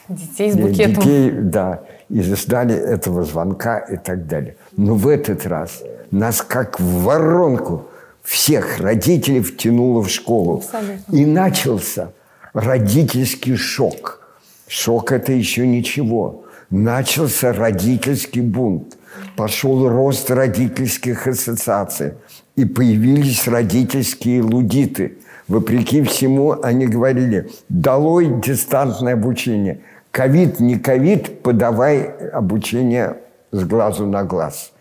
детей с букетом. Детей, да, и ждали этого звонка и так далее. Но в этот раз нас как в воронку всех родителей втянуло в школу. Абсолютно. И начался родительский шок. Шок – это еще ничего. Начался родительский бунт. Пошел рост родительских ассоциаций. И появились родительские лудиты. Вопреки всему они говорили, долой дистантное обучение. Ковид, не ковид, подавай обучение с глазу на глаз.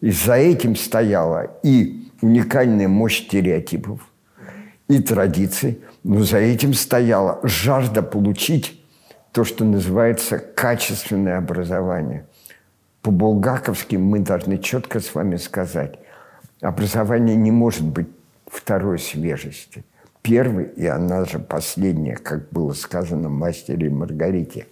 И за этим стояла и уникальная мощь стереотипов, и традиций, но за этим стояла жажда получить то, что называется качественное образование. По-булгаковски мы должны четко с вами сказать, образование не может быть второй свежести. Первый, и она же последняя, как было сказано «Мастере и Маргарите».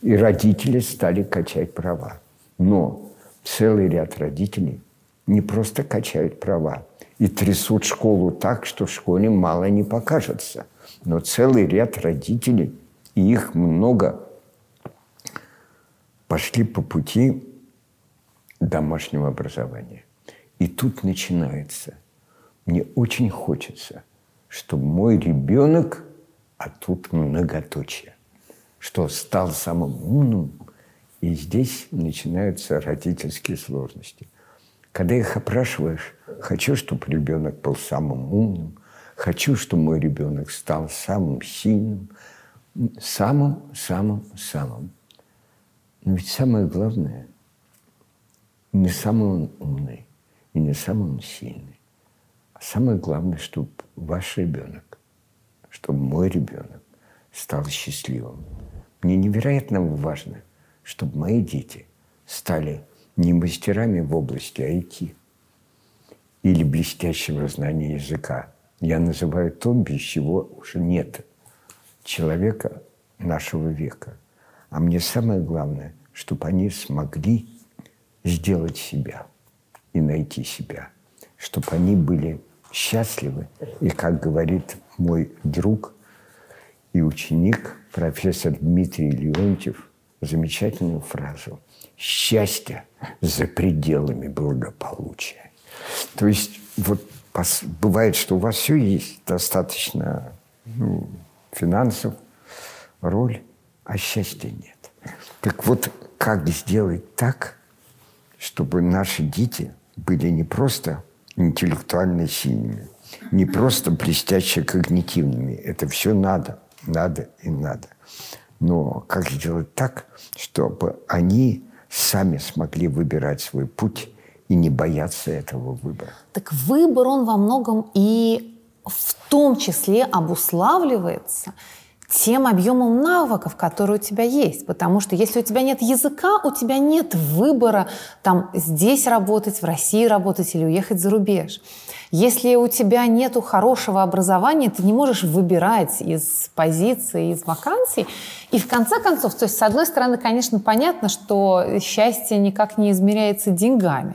И родители стали качать права. Но целый ряд родителей не просто качают права и трясут школу так, что в школе мало не покажется. Но целый ряд родителей, и их много, пошли по пути домашнего образования. И тут начинается. Мне очень хочется, чтобы мой ребенок, а тут многоточие, что стал самым умным, и здесь начинаются родительские сложности. Когда их опрашиваешь, хочу, чтобы ребенок был самым умным, хочу, чтобы мой ребенок стал самым сильным, самым, самым, самым. Но ведь самое главное, не самый он умный и не самый он сильный. Самое главное, чтобы ваш ребенок, чтобы мой ребенок стал счастливым. Мне невероятно важно, чтобы мои дети стали не мастерами в области IT или блестящего знания языка. Я называю то, без чего уже нет человека нашего века. А мне самое главное, чтобы они смогли сделать себя и найти себя, чтобы они были счастливы. И, как говорит мой друг и ученик, профессор Дмитрий Леонтьев, замечательную фразу – счастья за пределами благополучия. То есть вот бывает, что у вас все есть, достаточно ну, финансов, роль, а счастья нет. Так вот, как сделать так, чтобы наши дети были не просто интеллектуально сильными, не просто блестяще когнитивными. Это все надо, надо и надо. Но как сделать так, чтобы они сами смогли выбирать свой путь и не бояться этого выбора. Так выбор, он во многом и в том числе обуславливается тем объемом навыков, которые у тебя есть. Потому что если у тебя нет языка, у тебя нет выбора там здесь работать, в России работать или уехать за рубеж. Если у тебя нет хорошего образования, ты не можешь выбирать из позиций, из вакансий. И в конце концов, то есть с одной стороны, конечно, понятно, что счастье никак не измеряется деньгами.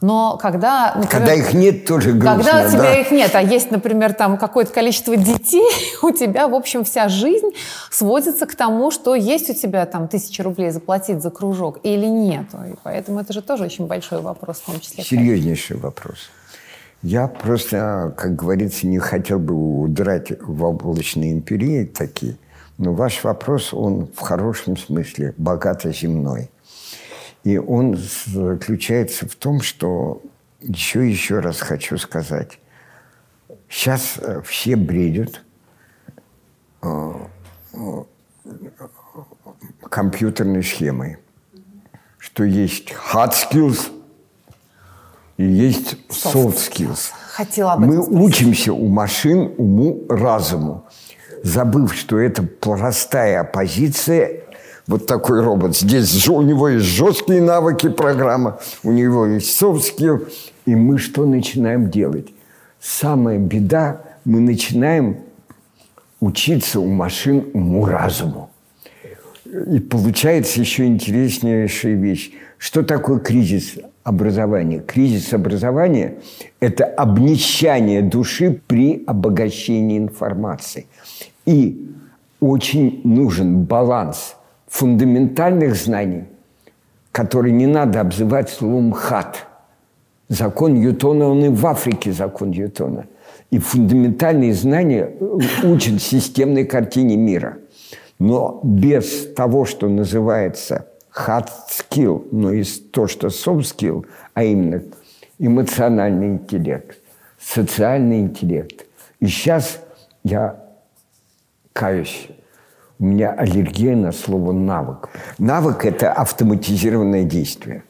Но когда... Например, когда их нет, тоже грустно. Когда у тебя да? их нет, а есть, например, там какое-то количество детей, [LAUGHS] у тебя, в общем, вся жизнь сводится к тому, что есть у тебя там тысяча рублей заплатить за кружок или нет. И поэтому это же тоже очень большой вопрос в том числе. Серьезнейший вопрос. Я просто, как говорится, не хотел бы удрать в облачные империи такие. Но ваш вопрос, он в хорошем смысле богато земной. И он заключается в том, что еще еще раз хочу сказать. Сейчас э, все бредят э, э, компьютерной схемой, что есть hard skills и есть soft skills. Хотела Мы учимся у машин уму, разуму, забыв, что это простая оппозиция вот такой робот. Здесь у него есть жесткие навыки программа, у него есть skill. И мы что начинаем делать? Самая беда, мы начинаем учиться у машин уму-разуму. И получается еще интереснейшая вещь. Что такое кризис образования? Кризис образования – это обнищание души при обогащении информации. И очень нужен баланс – фундаментальных знаний, которые не надо обзывать словом «хат». Закон Ньютона, он и в Африке закон Ньютона. И фундаментальные знания учат системной картине мира. Но без того, что называется hard skill, но и то, что soft skill, а именно эмоциональный интеллект, социальный интеллект. И сейчас я каюсь, у меня аллергия на слово «навык». Навык – это автоматизированное действие.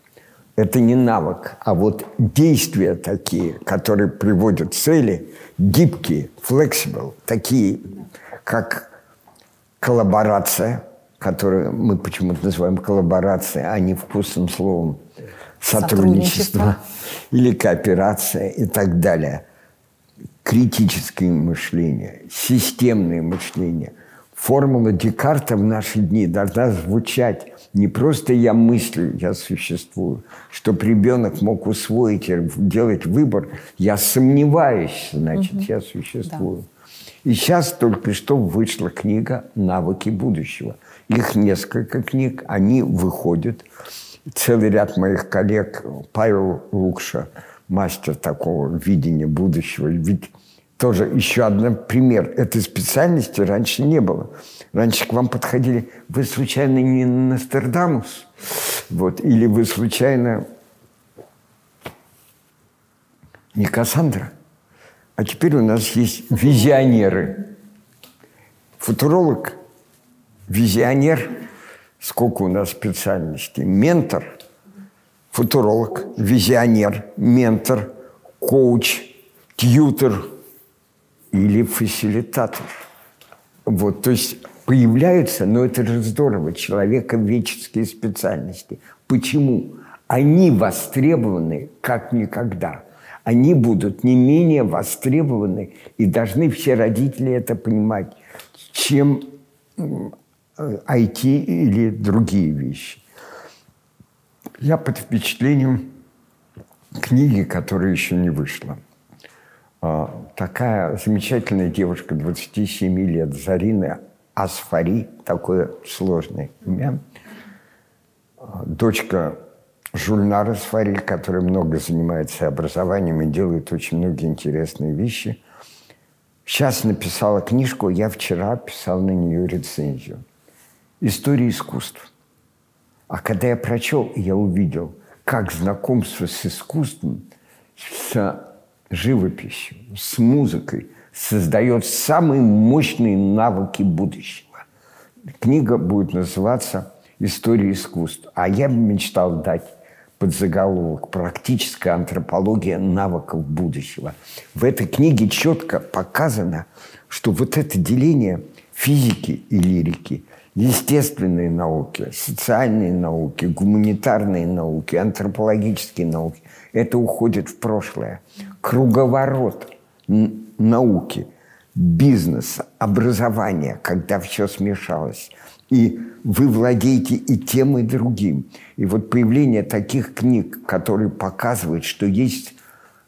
Это не навык, а вот действия такие, которые приводят цели, гибкие, flexible, такие, как коллаборация, которую мы почему-то называем коллаборацией, а не вкусным словом сотрудничество, сотрудничество. или кооперация и так далее. Критическое мышление, системное мышление – формула Декарта в наши дни должна звучать не просто «я мыслю, я существую», чтобы ребенок мог усвоить и делать выбор «я сомневаюсь, значит, угу. я существую». Да. И сейчас только что вышла книга «Навыки будущего». Их несколько книг, они выходят. Целый ряд моих коллег, Павел Лукша, мастер такого видения будущего, ведь тоже еще один пример. Этой специальности раньше не было. Раньше к вам подходили, вы случайно не Нострадамус? Вот. Или вы случайно не Кассандра? А теперь у нас есть визионеры. Футуролог, визионер, сколько у нас специальностей, ментор, футуролог, визионер, ментор, коуч, тьютер – или фасилитатор. Вот, то есть появляются, но это же здорово, человековедческие специальности. Почему? Они востребованы как никогда. Они будут не менее востребованы, и должны все родители это понимать, чем IT или другие вещи. Я под впечатлением книги, которая еще не вышла – такая замечательная девушка 27 лет, Зарина Асфари, такое сложное имя, а, дочка Жульнара Асфари, которая много занимается образованием и делает очень многие интересные вещи. Сейчас написала книжку, я вчера писал на нее рецензию. «История искусств». А когда я прочел, я увидел, как знакомство с искусством, с живописью, с музыкой создает самые мощные навыки будущего. Книга будет называться «История искусства». А я бы мечтал дать под заголовок «Практическая антропология навыков будущего». В этой книге четко показано, что вот это деление физики и лирики, естественные науки, социальные науки, гуманитарные науки, антропологические науки – это уходит в прошлое. Круговорот науки бизнес, образование, когда все смешалось. И вы владеете и тем, и другим. И вот появление таких книг, которые показывают, что есть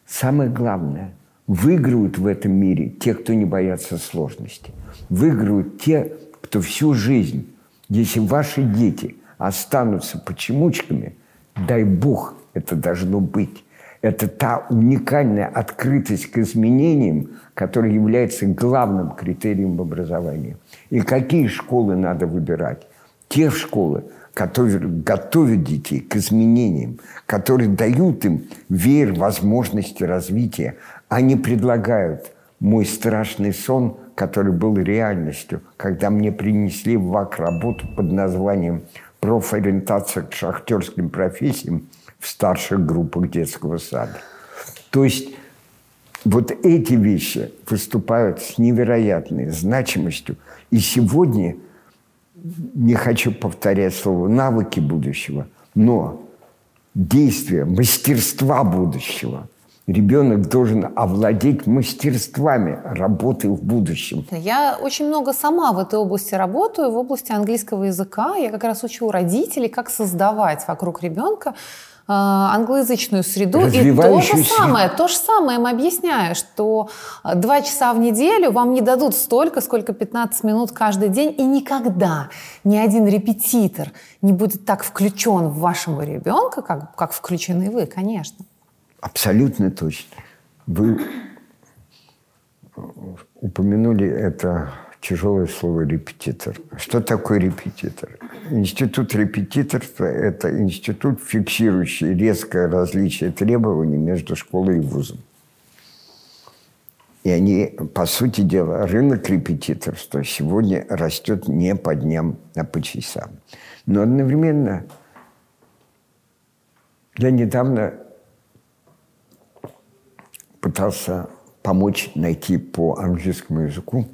самое главное – Выиграют в этом мире те, кто не боятся сложности. Выиграют те, кто всю жизнь, если ваши дети останутся почемучками, дай Бог, это должно быть. Это та уникальная открытость к изменениям, которая является главным критерием в образовании. И какие школы надо выбирать? Те школы, которые готовят детей к изменениям, которые дают им веер возможности развития, они предлагают мой страшный сон, который был реальностью, когда мне принесли в ВАК работу под названием «Профориентация к шахтерским профессиям в старших группах детского сада». То есть вот эти вещи выступают с невероятной значимостью. И сегодня, не хочу повторять слово «навыки будущего», но действия, мастерства будущего – ребенок должен овладеть мастерствами работы в будущем. Я очень много сама в этой области работаю, в области английского языка. Я как раз учу родителей, как создавать вокруг ребенка англоязычную среду. И то же самое, то же самое им объясняю, что два часа в неделю вам не дадут столько, сколько 15 минут каждый день, и никогда ни один репетитор не будет так включен в вашего ребенка, как, как включены вы, конечно. Абсолютно точно. Вы упомянули это тяжелое слово «репетитор». Что такое репетитор? Институт репетиторства – это институт, фиксирующий резкое различие требований между школой и вузом. И они, по сути дела, рынок репетиторства сегодня растет не по дням, а по часам. Но одновременно я недавно пытался помочь найти по английскому языку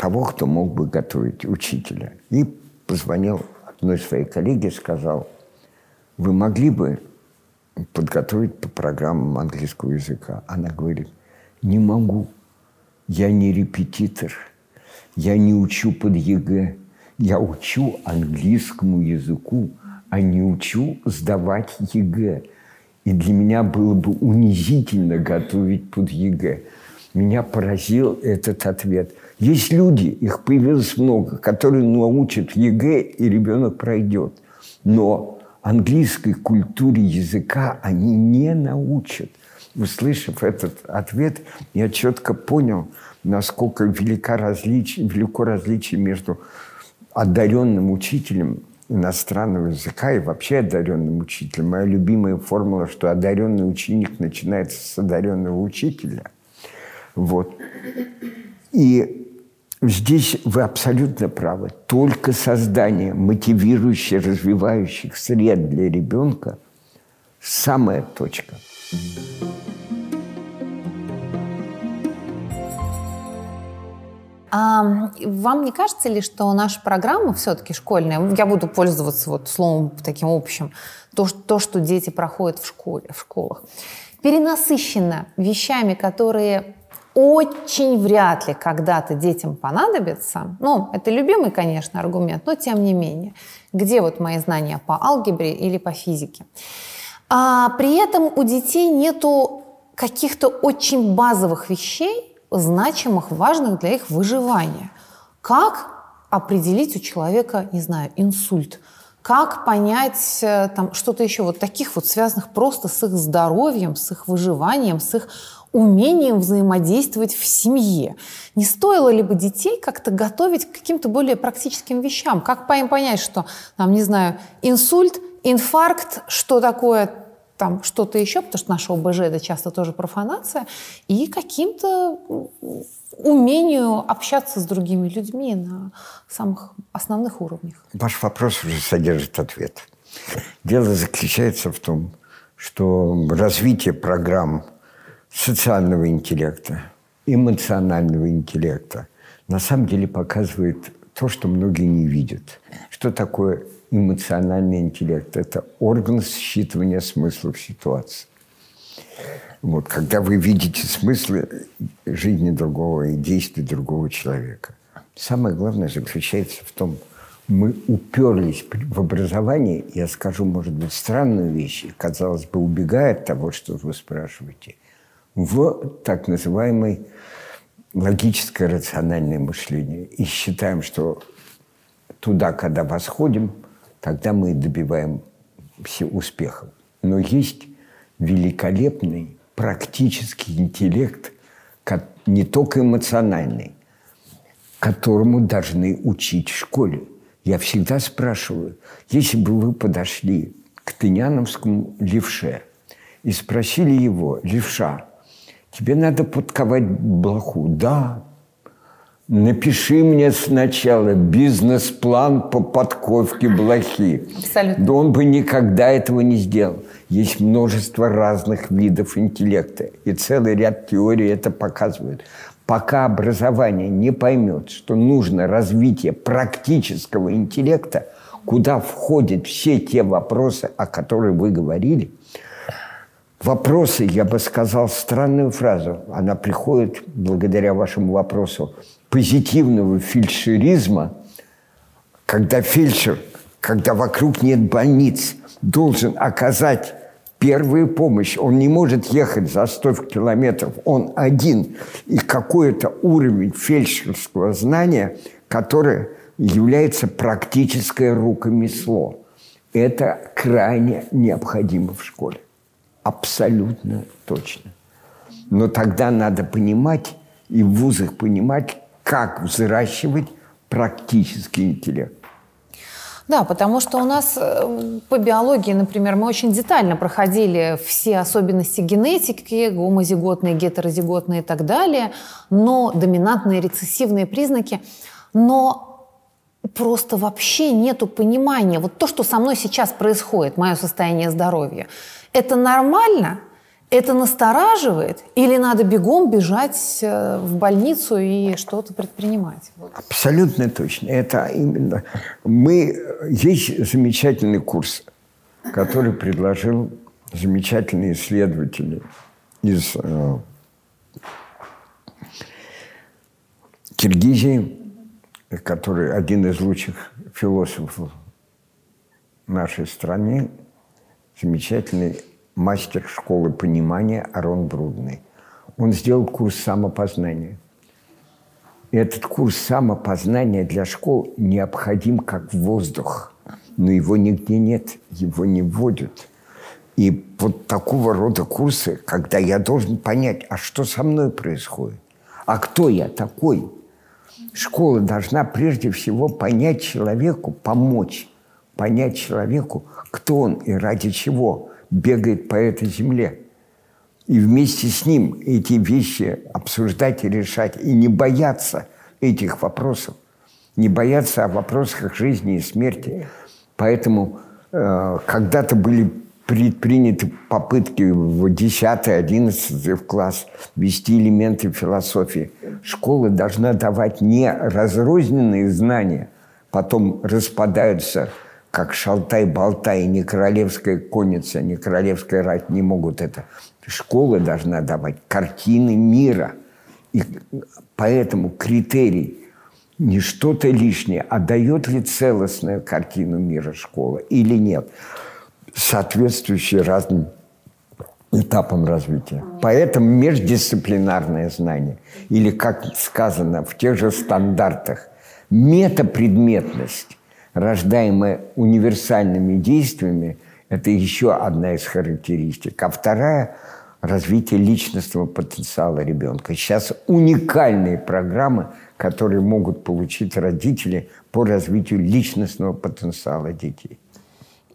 того, кто мог бы готовить учителя. И позвонил одной своей коллеге, сказал, вы могли бы подготовить по программам английского языка? Она говорит, не могу, я не репетитор, я не учу под ЕГЭ, я учу английскому языку, а не учу сдавать ЕГЭ. И для меня было бы унизительно готовить под ЕГЭ. Меня поразил этот ответ. Есть люди, их появилось много, которые научат ЕГЭ, и ребенок пройдет. Но английской культуре языка они не научат. Услышав этот ответ, я четко понял, насколько велика различие, велико различие между одаренным учителем иностранного языка и вообще одаренным учителем. Моя любимая формула, что одаренный ученик начинается с одаренного учителя. Вот. И здесь вы абсолютно правы. Только создание мотивирующих, развивающих сред для ребенка – самая точка. А вам не кажется ли, что наша программа все-таки школьная, я буду пользоваться вот словом таким общим, то, то что дети проходят в школе, в школах, перенасыщена вещами, которые очень вряд ли когда-то детям понадобятся. Ну, это любимый, конечно, аргумент, но тем не менее. Где вот мои знания по алгебре или по физике? А при этом у детей нету каких-то очень базовых вещей, значимых, важных для их выживания. Как определить у человека, не знаю, инсульт? Как понять э, там что-то еще вот таких вот связанных просто с их здоровьем, с их выживанием, с их умением взаимодействовать в семье. Не стоило ли бы детей как-то готовить к каким-то более практическим вещам? Как понять, что, там, не знаю, инсульт, инфаркт, что такое там что-то еще, потому что наша ОБЖ это часто тоже профанация, и каким-то умению общаться с другими людьми на самых основных уровнях. Ваш вопрос уже содержит ответ. Дело заключается в том, что развитие программ социального интеллекта, эмоционального интеллекта на самом деле показывает то, что многие не видят. Что такое эмоциональный интеллект. Это орган считывания смыслов ситуации. Вот, когда вы видите смыслы жизни другого и действий другого человека. Самое главное заключается в том, мы уперлись в образование, я скажу, может быть, странную вещь, казалось бы, убегая от того, что вы спрашиваете, в так называемое логическое рациональное мышление. И считаем, что туда, когда восходим, тогда мы добиваем все успехов. Но есть великолепный практический интеллект, не только эмоциональный, которому должны учить в школе. Я всегда спрашиваю, если бы вы подошли к Тыняновскому левше и спросили его, левша, тебе надо подковать блоху. Да, Напиши мне сначала бизнес-план по подковке блохи. Абсолютно. Да он бы никогда этого не сделал. Есть множество разных видов интеллекта. И целый ряд теорий это показывает. Пока образование не поймет, что нужно развитие практического интеллекта, куда входят все те вопросы, о которых вы говорили, вопросы, я бы сказал странную фразу, она приходит благодаря вашему вопросу, позитивного фельдшеризма, когда фельдшер, когда вокруг нет больниц, должен оказать первую помощь. Он не может ехать за 100 километров, он один. И какой-то уровень фельдшерского знания, который является практическое рукомесло. Это крайне необходимо в школе. Абсолютно точно. Но тогда надо понимать и в вузах понимать, как взращивать практический интеллект. Да, потому что у нас э, по биологии, например, мы очень детально проходили все особенности генетики, гомозиготные, гетерозиготные и так далее, но доминантные рецессивные признаки, но просто вообще нету понимания. Вот то, что со мной сейчас происходит, мое состояние здоровья, это нормально – это настораживает? Или надо бегом бежать э, в больницу и что-то предпринимать? Абсолютно точно. Это именно... Мы... Есть замечательный курс, который предложил замечательный исследователь из э, Киргизии, который один из лучших философов нашей стране, замечательный мастер школы понимания Арон Брудный. Он сделал курс самопознания. И этот курс самопознания для школ необходим как воздух. Но его нигде нет, его не вводят. И вот такого рода курсы, когда я должен понять, а что со мной происходит, а кто я такой. Школа должна прежде всего понять человеку, помочь, понять человеку, кто он и ради чего – бегает по этой земле. И вместе с ним эти вещи обсуждать и решать. И не бояться этих вопросов. Не бояться о вопросах жизни и смерти. Поэтому э, когда-то были предприняты попытки в 10-11 класс ввести элементы философии. Школа должна давать не разрозненные знания, потом распадаются как шалтай-болтай, ни королевская конница, ни королевская рать не могут это. Школа должна давать картины мира. И поэтому критерий не что-то лишнее, а дает ли целостную картину мира школа или нет, соответствующие разным этапам развития. Поэтому междисциплинарное знание, или, как сказано в тех же стандартах, метапредметность рождаемая универсальными действиями, это еще одна из характеристик. А вторая – развитие личностного потенциала ребенка. Сейчас уникальные программы, которые могут получить родители по развитию личностного потенциала детей.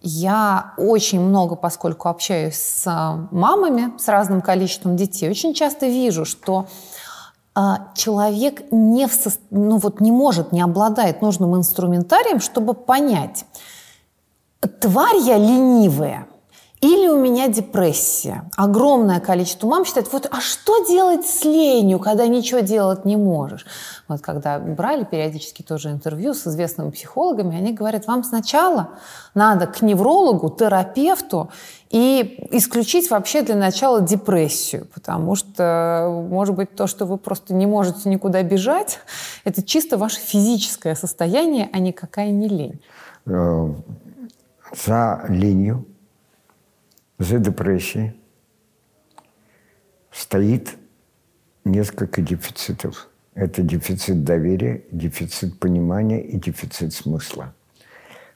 Я очень много, поскольку общаюсь с мамами с разным количеством детей, очень часто вижу, что человек не, в со... ну, вот не может, не обладает нужным инструментарием, чтобы понять, тварь я ленивая Или у меня депрессия. Огромное количество мам считает, вот, а что делать с ленью, когда ничего делать не можешь? Вот когда брали периодически тоже интервью с известными психологами, они говорят, вам сначала надо к неврологу, терапевту и исключить вообще для начала депрессию, потому что, может быть, то, что вы просто не можете никуда бежать, это чисто ваше физическое состояние, а никакая не лень. Э, за ленью за депрессией стоит несколько дефицитов. Это дефицит доверия, дефицит понимания и дефицит смысла.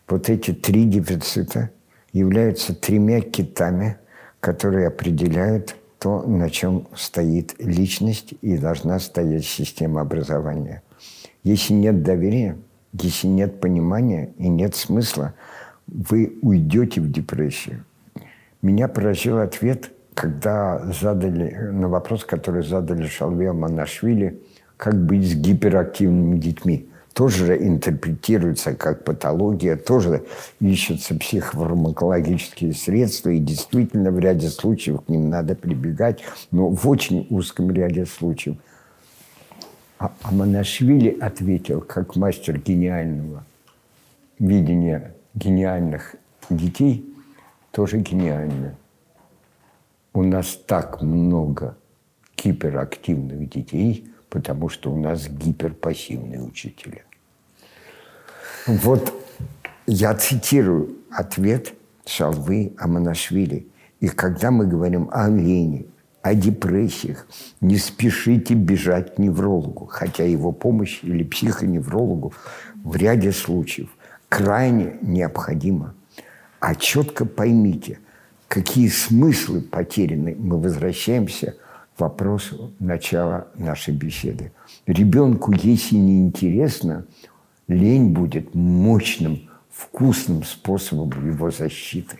Вот эти три дефицита являются тремя китами, которые определяют то, на чем стоит личность и должна стоять система образования. Если нет доверия, если нет понимания и нет смысла, вы уйдете в депрессию. Меня поразил ответ, когда задали на вопрос, который задали Шалве Манашвили, как быть с гиперактивными детьми. Тоже интерпретируется как патология, тоже ищутся психофармакологические средства, и действительно в ряде случаев к ним надо прибегать, но в очень узком ряде случаев. А, а Манашвили ответил, как мастер гениального видения гениальных детей – тоже гениально. У нас так много гиперактивных детей, потому что у нас гиперпассивные учителя. Вот я цитирую ответ Шалвы Аманашвили. И когда мы говорим о лени, о депрессиях, не спешите бежать к неврологу, хотя его помощь или психоневрологу в ряде случаев крайне необходима. А четко поймите, какие смыслы потеряны. Мы возвращаемся к вопросу начала нашей беседы. Ребенку, если не интересно, лень будет мощным, вкусным способом его защиты.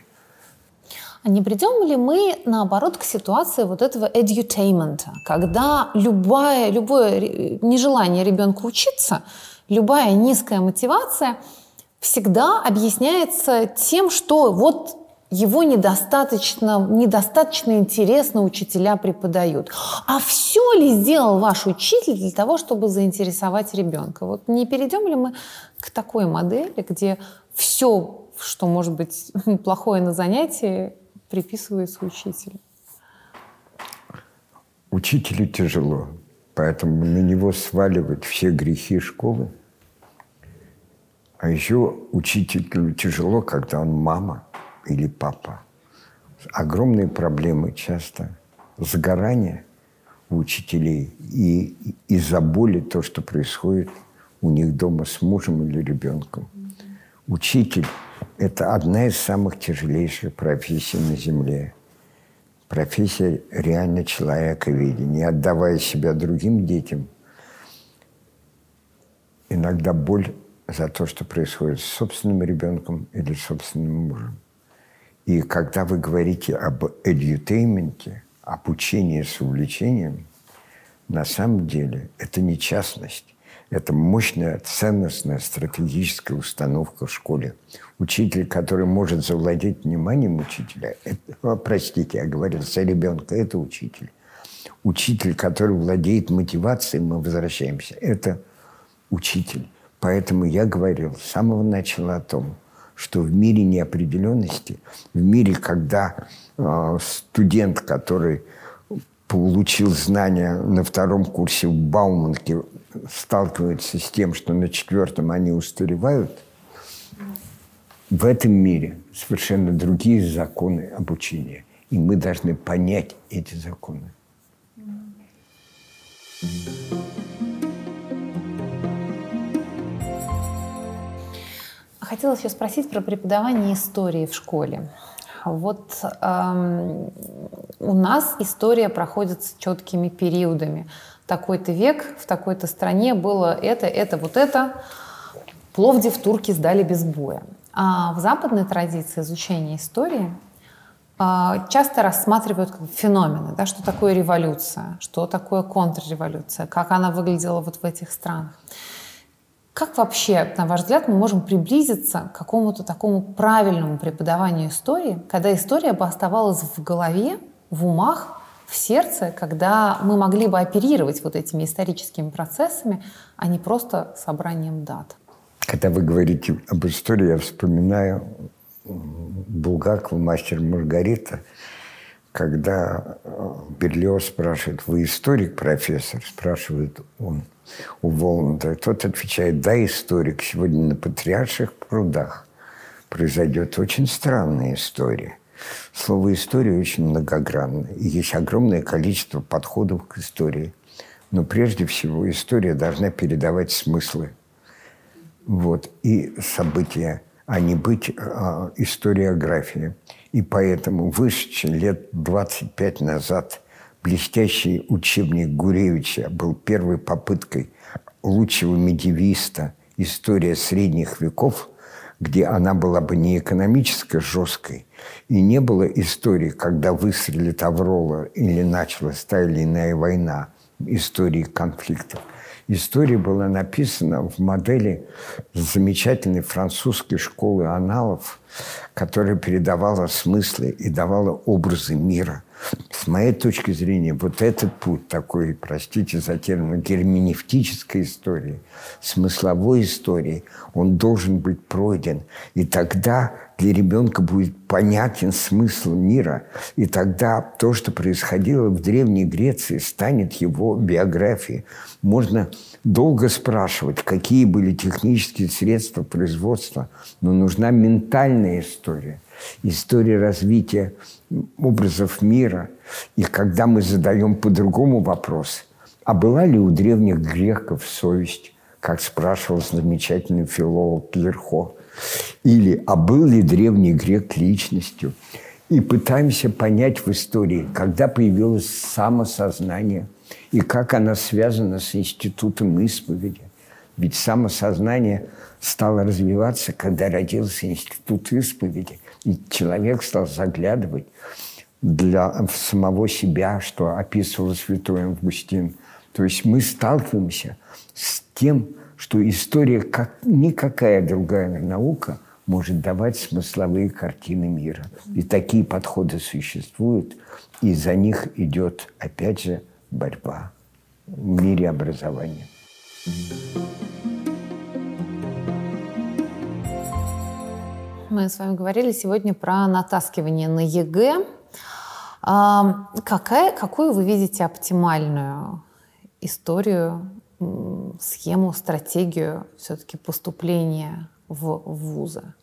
А не придем ли мы, наоборот, к ситуации вот этого edutainment, когда любое, любое нежелание ребенка учиться, любая низкая мотивация – всегда объясняется тем, что вот его недостаточно, недостаточно интересно учителя преподают. А все ли сделал ваш учитель для того, чтобы заинтересовать ребенка? Вот не перейдем ли мы к такой модели, где все, что может быть [LAUGHS] плохое на занятии, приписывается учителю? Учителю тяжело, поэтому на него сваливать все грехи школы – а еще учителю тяжело, когда он мама или папа. Огромные проблемы часто. Загорание у учителей и из-за боли то, что происходит у них дома с мужем или ребенком. Учитель – это одна из самых тяжелейших профессий на Земле. Профессия реально человековедения. Отдавая себя другим детям, иногда боль за то, что происходит с собственным ребенком или собственным мужем. И когда вы говорите об эдютейменте, об учении с увлечением, на самом деле это не частность. Это мощная ценностная стратегическая установка в школе. Учитель, который может завладеть вниманием учителя, это, простите, я говорил за ребенка, это учитель. Учитель, который владеет мотивацией, мы возвращаемся, это учитель. Поэтому я говорил с самого начала о том, что в мире неопределенности, в мире, когда э, студент, который получил знания на втором курсе в Бауманке, сталкивается с тем, что на четвертом они устаревают, в этом мире совершенно другие законы обучения. И мы должны понять эти законы. Хотела еще спросить про преподавание истории в школе. Вот эм, у нас история проходит с четкими периодами. Такой-то век, в такой-то стране было это, это, вот это. Пловдив турки сдали без боя. А в западной традиции изучения истории э, часто рассматривают феномены, да, что такое революция, что такое контрреволюция, как она выглядела вот в этих странах. Как вообще, на ваш взгляд, мы можем приблизиться к какому-то такому правильному преподаванию истории, когда история бы оставалась в голове, в умах, в сердце, когда мы могли бы оперировать вот этими историческими процессами, а не просто собранием дат? Когда вы говорите об истории, я вспоминаю Булгакова, мастер Маргарита, когда э, Берлиоз спрашивает, вы историк, профессор? Спрашивает он у Воланда. Тот отвечает, да, историк. Сегодня на Патриарших прудах произойдет очень странная история. Слово «история» очень многогранно. И есть огромное количество подходов к истории. Но прежде всего история должна передавать смыслы. Вот. И события, а не быть а, историографией. И поэтому вышедший лет 25 назад блестящий учебник Гуревича был первой попыткой лучшего медиевиста «История средних веков», где она была бы не экономически жесткой, и не было истории, когда выстрелит Аврора или началась та или иная война, истории конфликтов. История была написана в модели замечательной французской школы аналов, которая передавала смыслы и давала образы мира – с моей точки зрения, вот этот путь такой, простите за термин, герменевтической истории, смысловой истории, он должен быть пройден. И тогда для ребенка будет понятен смысл мира. И тогда то, что происходило в Древней Греции, станет его биографией. Можно долго спрашивать, какие были технические средства производства, но нужна ментальная история, история развития образов мира. И когда мы задаем по-другому вопрос, а была ли у древних греков совесть, как спрашивал замечательный филолог Лерхо, или а был ли древний грек личностью, и пытаемся понять в истории, когда появилось самосознание и как оно связано с институтом исповеди. Ведь самосознание стало развиваться, когда родился институт исповеди – и человек стал заглядывать для самого себя, что описывал святой Августин. То есть мы сталкиваемся с тем, что история, как никакая другая наука, может давать смысловые картины мира. И такие подходы существуют, и за них идет, опять же, борьба в мире образования. Мы с вами говорили сегодня про натаскивание на ЕГЭ. А, какая, какую вы видите оптимальную историю, схему, стратегию все-таки поступления в вузы?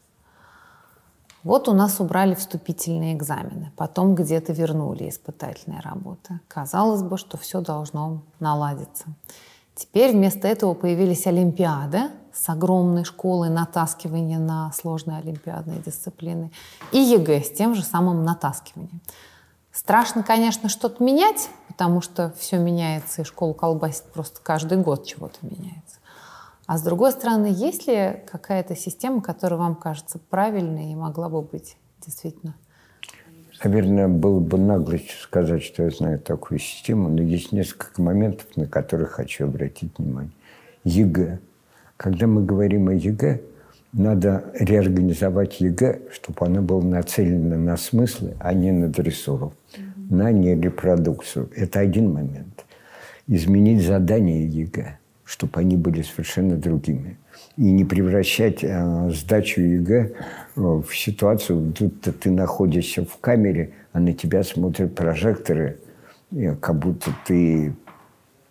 Вот у нас убрали вступительные экзамены, потом где-то вернули испытательные работы. Казалось бы, что все должно наладиться. Теперь вместо этого появились олимпиады с огромной школой натаскивания на сложные олимпиадные дисциплины и ЕГЭ с тем же самым натаскиванием. Страшно, конечно, что-то менять, потому что все меняется, и школу колбасит просто каждый год чего-то меняется. А с другой стороны, есть ли какая-то система, которая вам кажется правильной и могла бы быть действительно Наверное, было бы наглость сказать, что я знаю такую систему, но есть несколько моментов, на которые хочу обратить внимание. ЕГЭ. Когда мы говорим о ЕГЭ, надо реорганизовать ЕГЭ, чтобы оно было нацелено на смыслы, а не на дрессуру, mm-hmm. на нерепродукцию. Это один момент. Изменить задания ЕГЭ, чтобы они были совершенно другими и не превращать э, сдачу ЕГЭ э, в ситуацию, тут ты находишься в камере, а на тебя смотрят прожекторы, как будто ты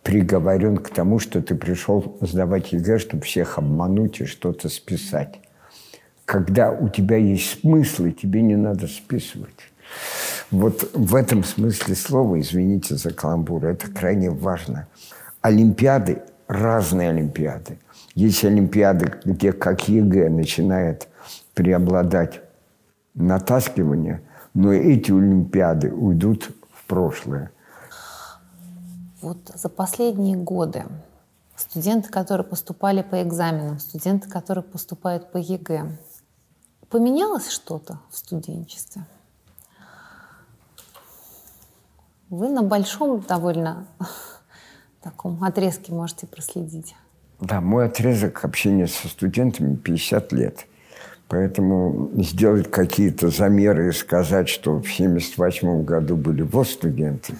приговорен к тому, что ты пришел сдавать ЕГЭ, чтобы всех обмануть и что-то списать. Когда у тебя есть смысл, и тебе не надо списывать. Вот в этом смысле слова, извините за каламбур, это крайне важно. Олимпиады, разные олимпиады. Есть олимпиады, где как ЕГЭ начинает преобладать натаскивание, но эти олимпиады уйдут в прошлое. Вот за последние годы студенты, которые поступали по экзаменам, студенты, которые поступают по ЕГЭ, поменялось что-то в студенчестве? Вы на большом довольно [LAUGHS] таком отрезке можете проследить. Да, мой отрезок общения со студентами 50 лет. Поэтому сделать какие-то замеры и сказать, что в 1978 году были ВОЗ студенты,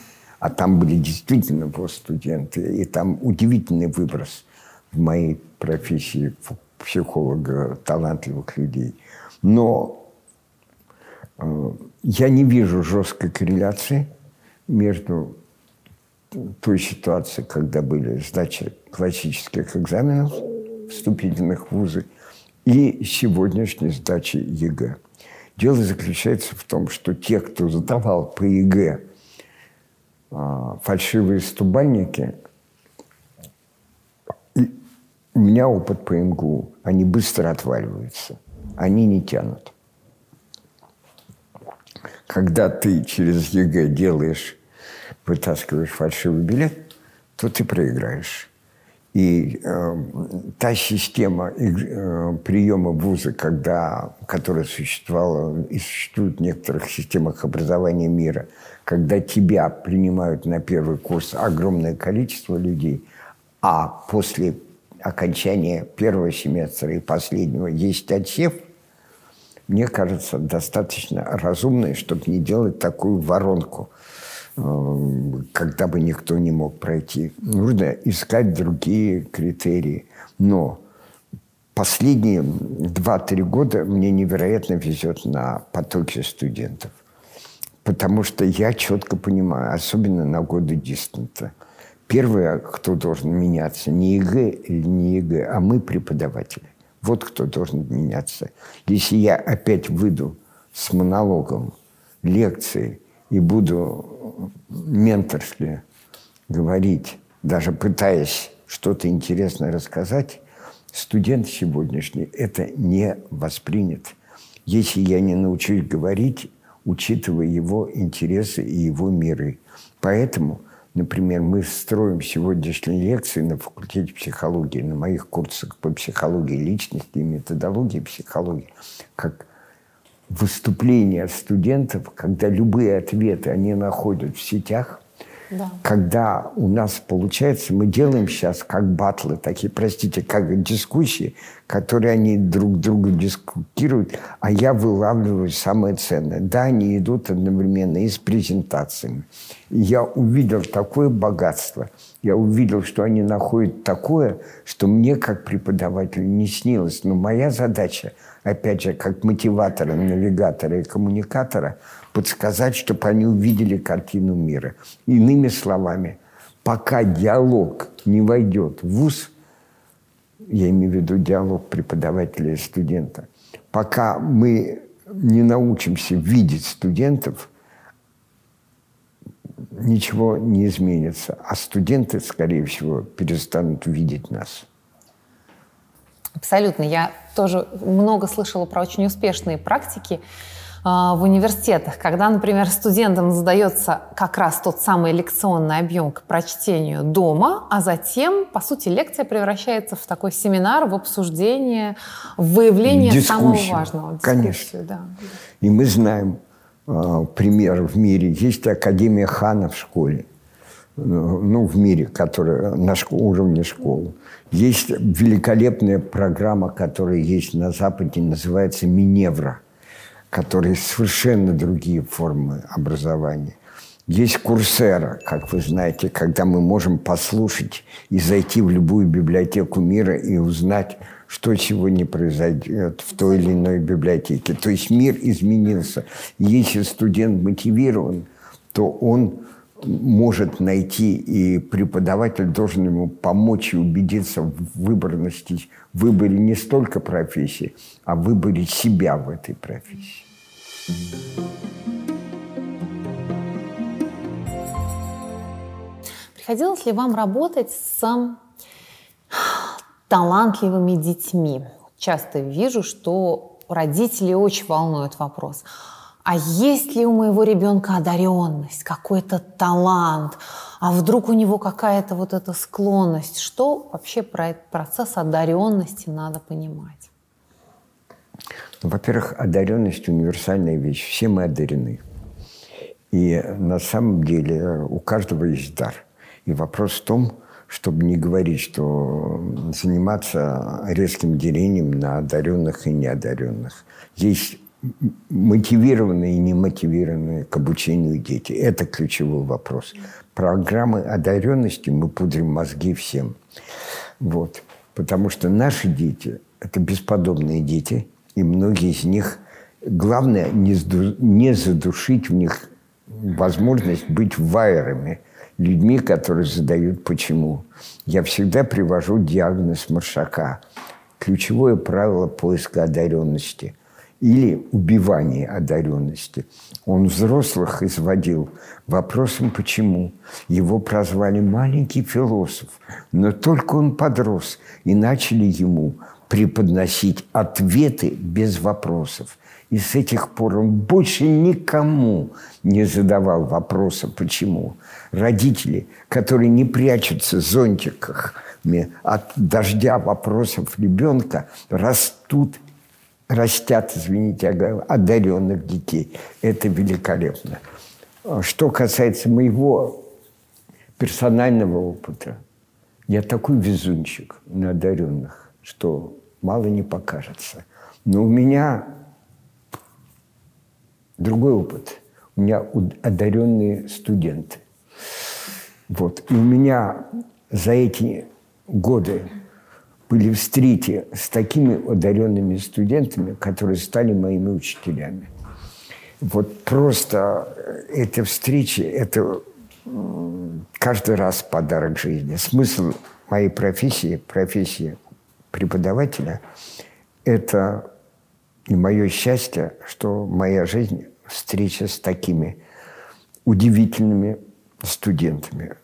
а там были действительно ВОЗ студенты, и там удивительный выброс в моей профессии психолога талантливых людей. Но э, я не вижу жесткой корреляции между той ситуацией, когда были сдачи классических экзаменов вступительных вузы и сегодняшней сдачи ЕГЭ. Дело заключается в том, что те, кто задавал по ЕГЭ фальшивые стубальники, у меня опыт по МГУ, они быстро отваливаются, они не тянут. Когда ты через ЕГЭ делаешь, вытаскиваешь фальшивый билет, то ты проиграешь. И э, та система э, приема вуза, когда, которая существовала и существует в некоторых системах образования мира, когда тебя принимают на первый курс огромное количество людей, а после окончания первого семестра и последнего есть отсев, мне кажется, достаточно разумной, чтобы не делать такую воронку – Эм, когда бы никто не мог пройти. Нужно искать другие критерии. Но последние 2-3 года мне невероятно везет на потоки студентов. Потому что я четко понимаю, особенно на годы дистанта, первое, кто должен меняться, не ЕГЭ или не ЕГЭ, а мы, преподаватели. Вот кто должен меняться. Если я опять выйду с монологом, лекцией и буду менторски говорить, даже пытаясь что-то интересное рассказать, студент сегодняшний это не воспринят. Если я не научусь говорить, учитывая его интересы и его миры. Поэтому, например, мы строим сегодняшние лекции на факультете психологии, на моих курсах по психологии личности и методологии психологии, как выступления студентов, когда любые ответы они находят в сетях, да. когда у нас получается, мы делаем сейчас как батлы, такие, простите, как дискуссии, которые они друг друга дискутируют, а я вылавливаю самое ценное. Да, они идут одновременно и с презентациями. И я увидел такое богатство, я увидел, что они находят такое, что мне как преподавателю не снилось. Но моя задача – опять же, как мотиватора, навигатора и коммуникатора, подсказать, чтобы они увидели картину мира. Иными словами, пока диалог не войдет в ВУЗ, я имею в виду диалог преподавателя и студента, пока мы не научимся видеть студентов, ничего не изменится. А студенты, скорее всего, перестанут видеть нас. Абсолютно. Я тоже много слышала про очень успешные практики в университетах, когда, например, студентам задается как раз тот самый лекционный объем к прочтению дома, а затем, по сути, лекция превращается в такой семинар, в обсуждение, в выявление Дискуссию. самого важного. Дискуссию, Конечно. Да. И мы знаем э, пример в мире. Есть Академия Хана в школе ну, в мире, которая на уровне школы. Есть великолепная программа, которая есть на Западе, называется «Миневра», которая совершенно другие формы образования. Есть курсера, как вы знаете, когда мы можем послушать и зайти в любую библиотеку мира и узнать, что сегодня произойдет в той или иной библиотеке. То есть мир изменился. Если студент мотивирован, то он может найти, и преподаватель должен ему помочь и убедиться в выборности, в выборе не столько профессии, а в выборе себя в этой профессии. Приходилось ли вам работать с талантливыми детьми? Часто вижу, что родители очень волнует вопрос – а есть ли у моего ребенка одаренность, какой-то талант, а вдруг у него какая-то вот эта склонность. Что вообще про этот процесс одаренности надо понимать? Во-первых, одаренность – универсальная вещь. Все мы одарены. И на самом деле у каждого есть дар. И вопрос в том, чтобы не говорить, что заниматься резким делением на одаренных и неодаренных. Есть мотивированные и немотивированные к обучению дети. Это ключевой вопрос. Программы одаренности мы пудрим мозги всем. Вот. Потому что наши дети – это бесподобные дети, и многие из них – главное не, не задушить в них возможность быть вайерами, людьми, которые задают почему. Я всегда привожу диагноз Маршака. Ключевое правило поиска одаренности или убивания одаренности. Он взрослых изводил вопросом «почему?». Его прозвали «маленький философ», но только он подрос, и начали ему преподносить ответы без вопросов. И с этих пор он больше никому не задавал вопроса «почему?». Родители, которые не прячутся в зонтиках от дождя вопросов ребенка, растут, растят, извините, одаренных детей. Это великолепно. Что касается моего персонального опыта, я такой везунчик на одаренных, что мало не покажется. Но у меня другой опыт. У меня одаренные студенты. Вот. И у меня за эти годы были встречи с такими одаренными студентами, которые стали моими учителями. Вот просто эти встречи – это каждый раз подарок жизни. Смысл моей профессии, профессии преподавателя – это и мое счастье, что моя жизнь – встреча с такими удивительными студентами,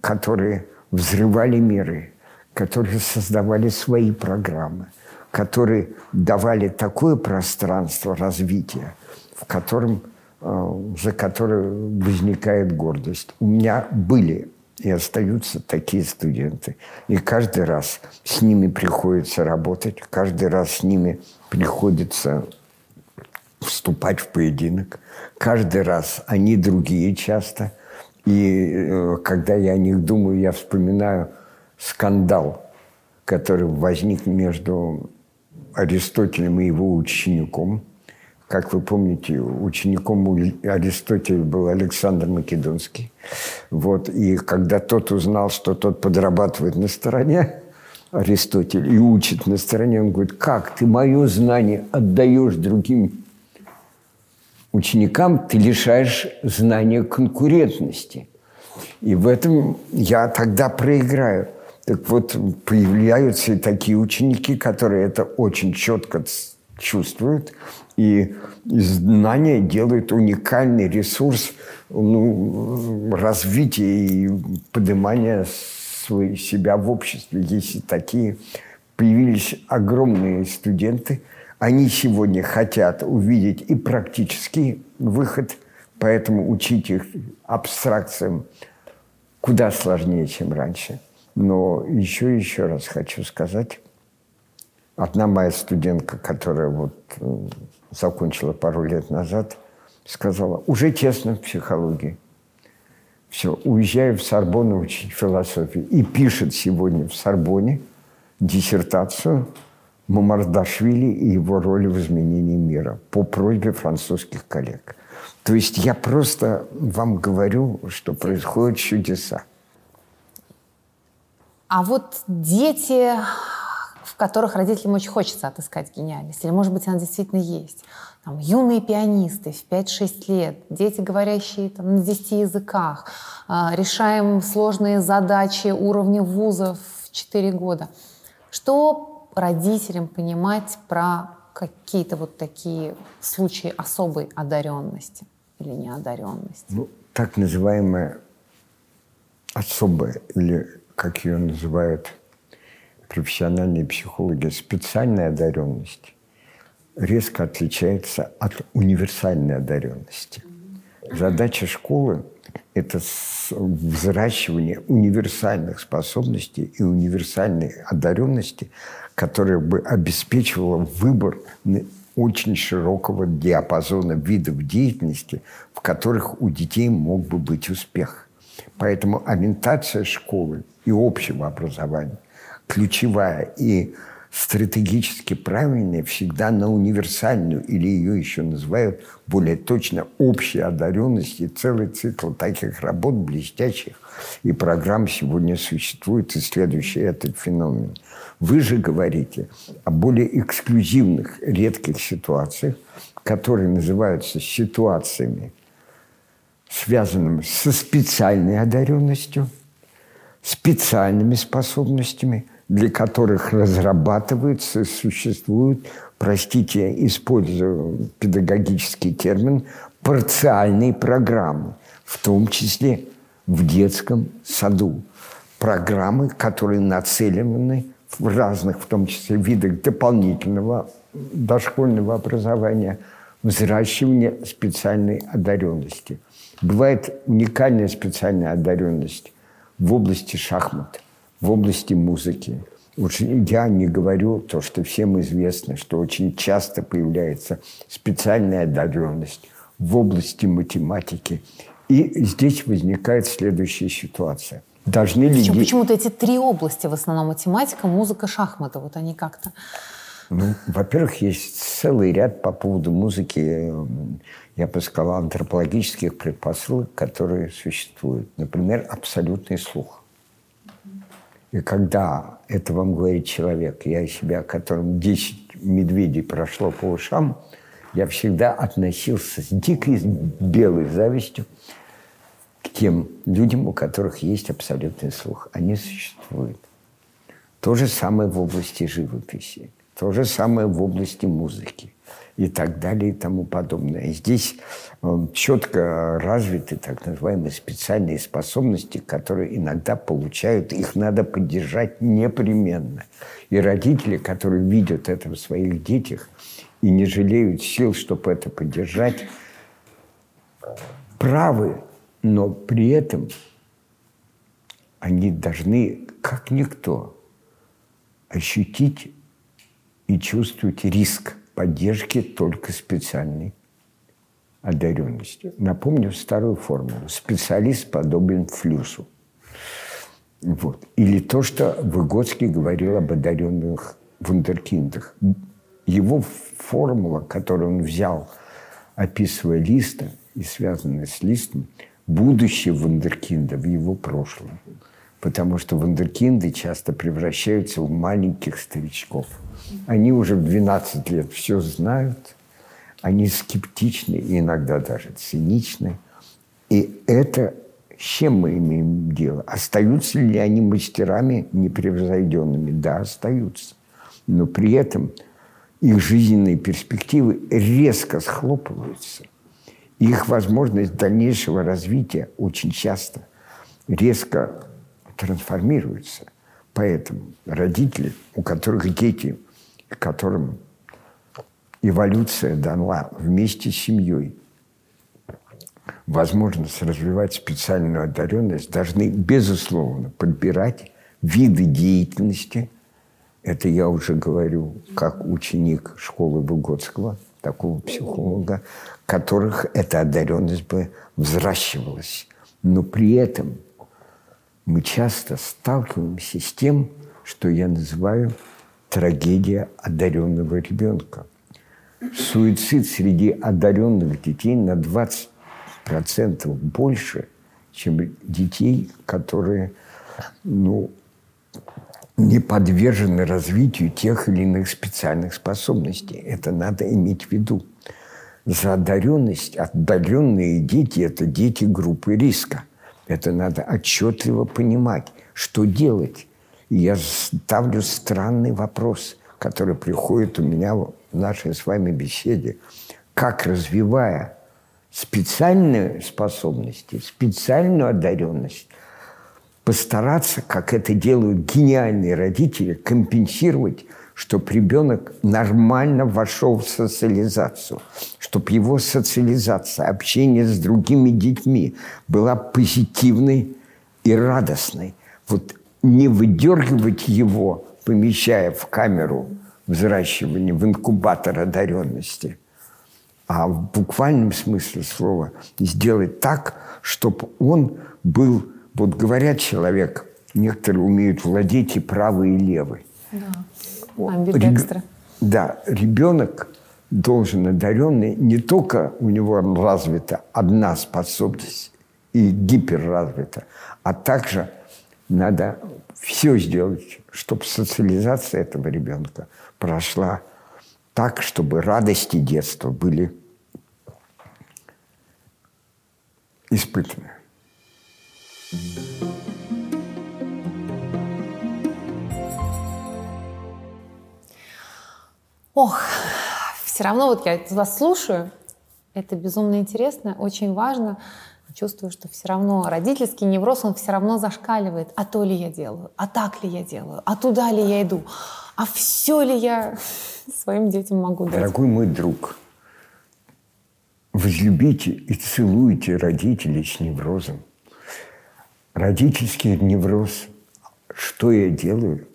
которые взрывали миры, которые создавали свои программы, которые давали такое пространство развития, в котором, э, за которое возникает гордость. У меня были и остаются такие студенты. И каждый раз с ними приходится работать, каждый раз с ними приходится вступать в поединок. Каждый раз они другие часто. И э, когда я о них думаю, я вспоминаю скандал, который возник между Аристотелем и его учеником. Как вы помните, учеником Аристотеля был Александр Македонский. Вот. И когда тот узнал, что тот подрабатывает на стороне Аристотеля и учит на стороне, он говорит, как ты мое знание отдаешь другим ученикам, ты лишаешь знания конкурентности. И в этом я тогда проиграю. Так вот, появляются и такие ученики, которые это очень четко чувствуют, и знания делают уникальный ресурс ну, развития и поднимания себя в обществе. Есть такие, появились огромные студенты, они сегодня хотят увидеть и практический выход, поэтому учить их абстракциям куда сложнее, чем раньше. Но еще еще раз хочу сказать, одна моя студентка, которая вот закончила пару лет назад, сказала, уже тесно в психологии. Все, уезжаю в Сорбонну учить философию. И пишет сегодня в Сорбоне диссертацию Мамардашвили и его роли в изменении мира по просьбе французских коллег. То есть я просто вам говорю, что происходят чудеса. А вот дети, которых родителям очень хочется отыскать гениальность, или, может быть, она действительно есть, там, юные пианисты в 5-6 лет, дети, говорящие там, на 10 языках, э, решаем сложные задачи уровня вузов в 4 года. Что родителям понимать про какие-то вот такие случаи особой одаренности или неодаренности? Ну, так называемая особая, или как ее называют профессиональные психологи, специальная одаренность резко отличается от универсальной одаренности. Задача школы – это взращивание универсальных способностей и универсальной одаренности, которая бы обеспечивала выбор очень широкого диапазона видов деятельности, в которых у детей мог бы быть успех. Поэтому ориентация школы и общего образования ключевая и стратегически правильная всегда на универсальную, или ее еще называют более точно общей одаренности. Целый цикл таких работ блестящих и программ сегодня существует, исследующие этот феномен. Вы же говорите о более эксклюзивных, редких ситуациях, которые называются ситуациями, связанными со специальной одаренностью, специальными способностями, для которых разрабатываются, существуют, простите, использую педагогический термин, парциальные программы, в том числе в детском саду. Программы, которые нацелены в разных, в том числе, видах дополнительного дошкольного образования, взращивания специальной одаренности. Бывает уникальная специальная одаренность в области шахмат, в области музыки. Уж я не говорю то, что всем известно, что очень часто появляется специальная одаренность в области математики. И здесь возникает следующая ситуация. Должны ли... Почему, почему-то эти три области, в основном математика, музыка, шахматы, вот они как-то ну, во-первых, есть целый ряд по поводу музыки, я бы сказал, антропологических предпосылок, которые существуют. Например, абсолютный слух. И когда это вам говорит человек, я себя, которым 10 медведей прошло по ушам, я всегда относился с дикой белой завистью к тем людям, у которых есть абсолютный слух. Они существуют. То же самое в области живописи. То же самое в области музыки и так далее и тому подобное. Здесь э, четко развиты так называемые специальные способности, которые иногда получают, их надо поддержать непременно. И родители, которые видят это в своих детях и не жалеют сил, чтобы это поддержать, правы, но при этом они должны, как никто, ощутить и чувствуете риск поддержки только специальной одаренности. Напомню старую формулу. Специалист подобен флюсу. Вот. Или то, что Выгодский говорил об одаренных вундеркиндах. Его формула, которую он взял, описывая Листа и связанная с Листом, будущее вундеркинда в его прошлом. Потому что вундеркинды часто превращаются в маленьких старичков – они уже в 12 лет все знают, они скептичны и иногда даже циничны. И это с чем мы имеем дело? Остаются ли они мастерами непревзойденными? Да, остаются. Но при этом их жизненные перспективы резко схлопываются. Их возможность дальнейшего развития очень часто резко трансформируется. Поэтому родители, у которых дети – которым эволюция дала вместе с семьей возможность развивать специальную одаренность, должны, безусловно, подбирать виды деятельности. Это я уже говорю как ученик школы Выгодского, такого психолога, которых эта одаренность бы взращивалась. Но при этом мы часто сталкиваемся с тем, что я называю трагедия одаренного ребенка. Суицид среди одаренных детей на 20% больше, чем детей, которые ну, не подвержены развитию тех или иных специальных способностей. Это надо иметь в виду. За одаренность отдаленные дети – это дети группы риска. Это надо отчетливо понимать, что делать и я ставлю странный вопрос, который приходит у меня в нашей с вами беседе. Как, развивая специальные способности, специальную одаренность, постараться, как это делают гениальные родители, компенсировать, чтобы ребенок нормально вошел в социализацию, чтобы его социализация, общение с другими детьми была позитивной и радостной. Вот не выдергивать его, помещая в камеру взращивания, в инкубатор одаренности, а в буквальном смысле слова сделать так, чтобы он был, вот говорят человек, некоторые умеют владеть и правой, и левой. Да. Амбидекстры. Да, ребенок должен одаренный, не только у него развита одна способность и гиперразвита, а также надо все сделать, чтобы социализация этого ребенка прошла так, чтобы радости детства были испытаны. Ох, все равно вот я вас слушаю, это безумно интересно, очень важно. Чувствую, что все равно родительский невроз, он все равно зашкаливает. А то ли я делаю, а так ли я делаю, а туда ли я иду, а все ли я своим детям могу дать. Дорогой мой друг, возлюбите и целуйте родителей с неврозом. Родительский невроз, что я делаю?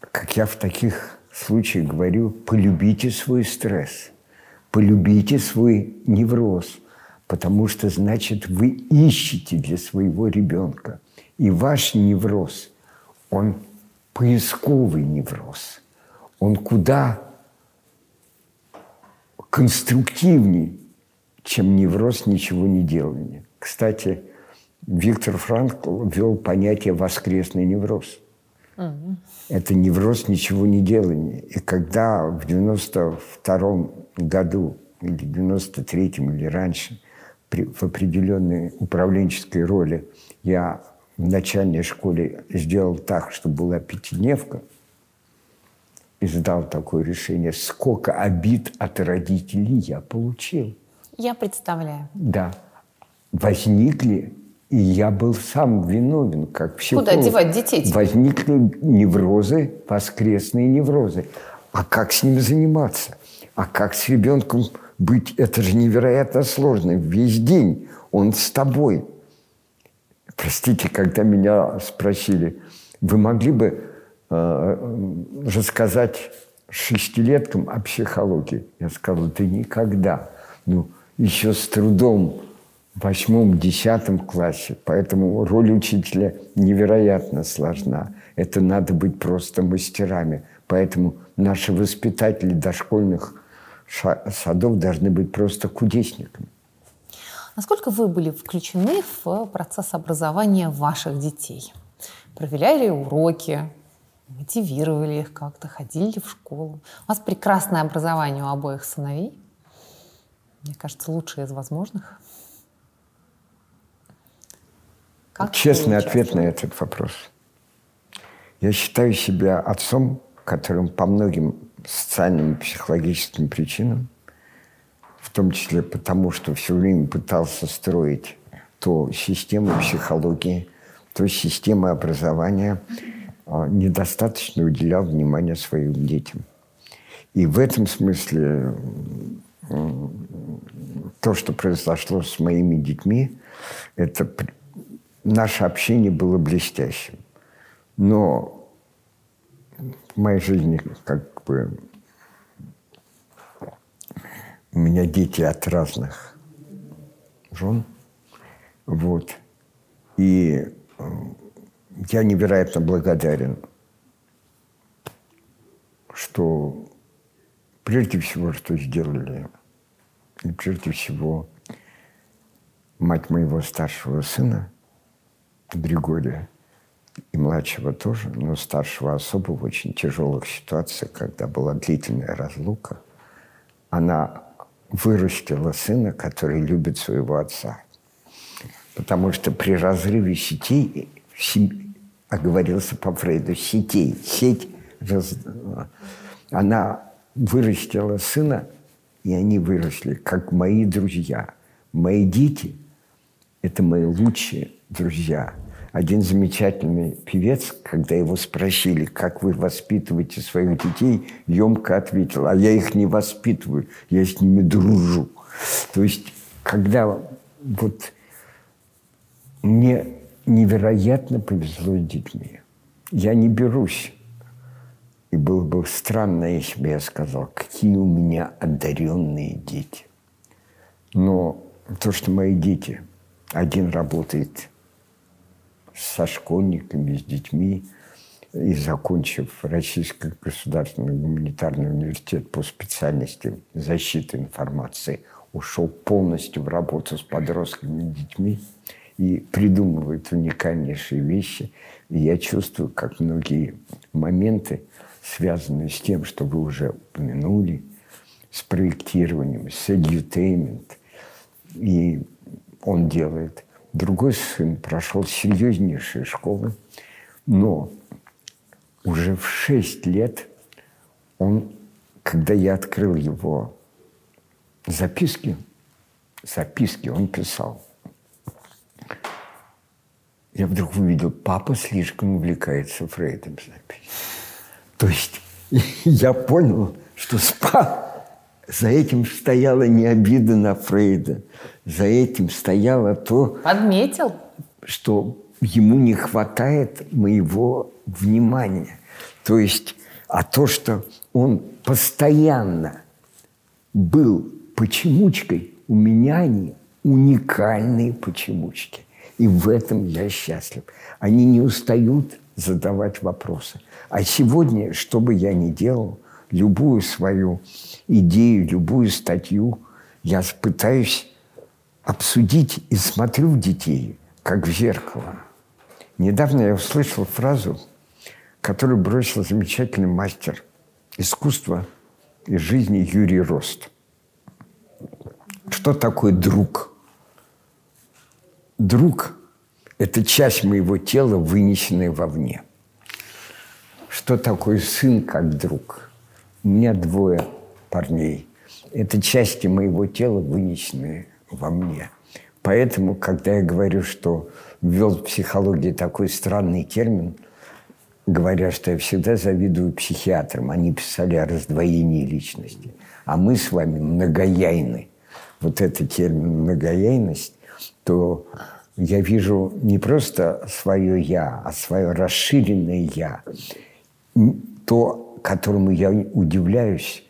Как я в таких случаях говорю, полюбите свой стресс, полюбите свой невроз, потому что, значит, вы ищете для своего ребенка. И ваш невроз, он поисковый невроз. Он куда конструктивней, чем невроз ничего не делания. Кстати, Виктор Франкл ввел понятие «воскресный невроз». Угу. Это невроз ничего не делания. И когда в 92 году или 93-м или раньше при, в определенной управленческой роли я в начальной школе сделал так, чтобы была пятидневка, и сдал такое решение, сколько обид от родителей я получил. Я представляю. Да. Возникли, и я был сам виновен, как психолог. Куда девать детей? Возникли неврозы, воскресные неврозы. А как с ними заниматься? А как с ребенком быть? Это же невероятно сложно. Весь день он с тобой. Простите, когда меня спросили, вы могли бы Э, рассказать шестилеткам о психологии. Я сказал, да никогда. Ну, еще с трудом в восьмом, десятом классе. Поэтому роль учителя невероятно сложна. Это надо быть просто мастерами. Поэтому наши воспитатели дошкольных садов должны быть просто кудесниками. Насколько вы были включены в процесс образования ваших детей? Проверяли уроки, мотивировали их как-то, ходили в школу. У вас прекрасное образование у обоих сыновей. Мне кажется, лучшее из возможных. Как Честный ответ на этот вопрос. Я считаю себя отцом, которым по многим социальным и психологическим причинам, в том числе потому, что все время пытался строить то систему психологии, то систему образования, а, недостаточно уделял внимания своим детям. И в этом смысле то, что произошло с моими детьми, это наше общение было блестящим. Но в моей жизни как бы у меня дети от разных жен. Вот. И я невероятно благодарен, что прежде всего, что сделали, и прежде всего мать моего старшего сына, Григория, и младшего тоже, но старшего особо в очень тяжелых ситуациях, когда была длительная разлука, она вырастила сына, который любит своего отца. Потому что при разрыве сетей оговорился по Фрейду, сетей. Сеть, раз, она вырастила сына, и они выросли, как мои друзья. Мои дети – это мои лучшие друзья. Один замечательный певец, когда его спросили, как вы воспитываете своих детей, емко ответил, а я их не воспитываю, я с ними дружу. То есть, когда вот мне невероятно повезло с детьми. Я не берусь И было бы странно, если бы я сказал, какие у меня одаренные дети. Но то, что мои дети, один работает со школьниками, с детьми, и закончив Российский государственный гуманитарный университет по специальности защиты информации, ушел полностью в работу с подростками и детьми и придумывает уникальнейшие вещи. И я чувствую, как многие моменты, связанные с тем, что вы уже упомянули, с проектированием, с edutainment, и он делает. Другой сын прошел серьезнейшие школы, но уже в шесть лет он, когда я открыл его записки, записки он писал, я вдруг увидел, папа слишком увлекается Фрейдом. То есть [LAUGHS] я понял, что спа... за этим стояла не обида на Фрейда, за этим стояло то... Подметил? Что ему не хватает моего внимания. То есть, а то, что он постоянно был почемучкой, у меня они уникальные почемучки. И в этом я счастлив. Они не устают задавать вопросы. А сегодня, что бы я ни делал, любую свою идею, любую статью, я пытаюсь обсудить и смотрю в детей, как в зеркало. Недавно я услышал фразу, которую бросил замечательный мастер искусства и жизни Юрий Рост. Что такое друг? Друг – это часть моего тела, вынесенная вовне. Что такое сын как друг? У меня двое парней. Это части моего тела, вынесенные во мне. Поэтому, когда я говорю, что ввел в психологии такой странный термин, говоря, что я всегда завидую психиатрам, они писали о раздвоении личности. А мы с вами многояйны. Вот этот термин «многояйность», то я вижу не просто свое «я», а свое расширенное «я». То, которому я удивляюсь,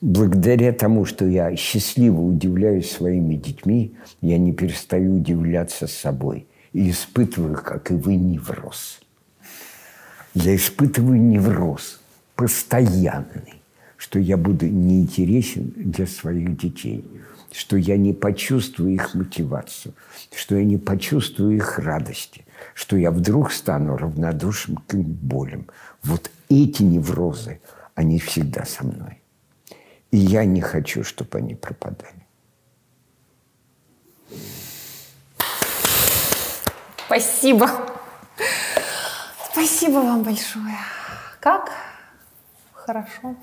благодаря тому, что я счастливо удивляюсь своими детьми, я не перестаю удивляться собой и испытываю, как и вы, невроз. Я испытываю невроз постоянный, что я буду неинтересен для своих детей, что я не почувствую их мотивацию, что я не почувствую их радости, что я вдруг стану равнодушным к их болям. Вот эти неврозы, они всегда со мной. И я не хочу, чтобы они пропадали. Спасибо. Спасибо вам большое. Как хорошо.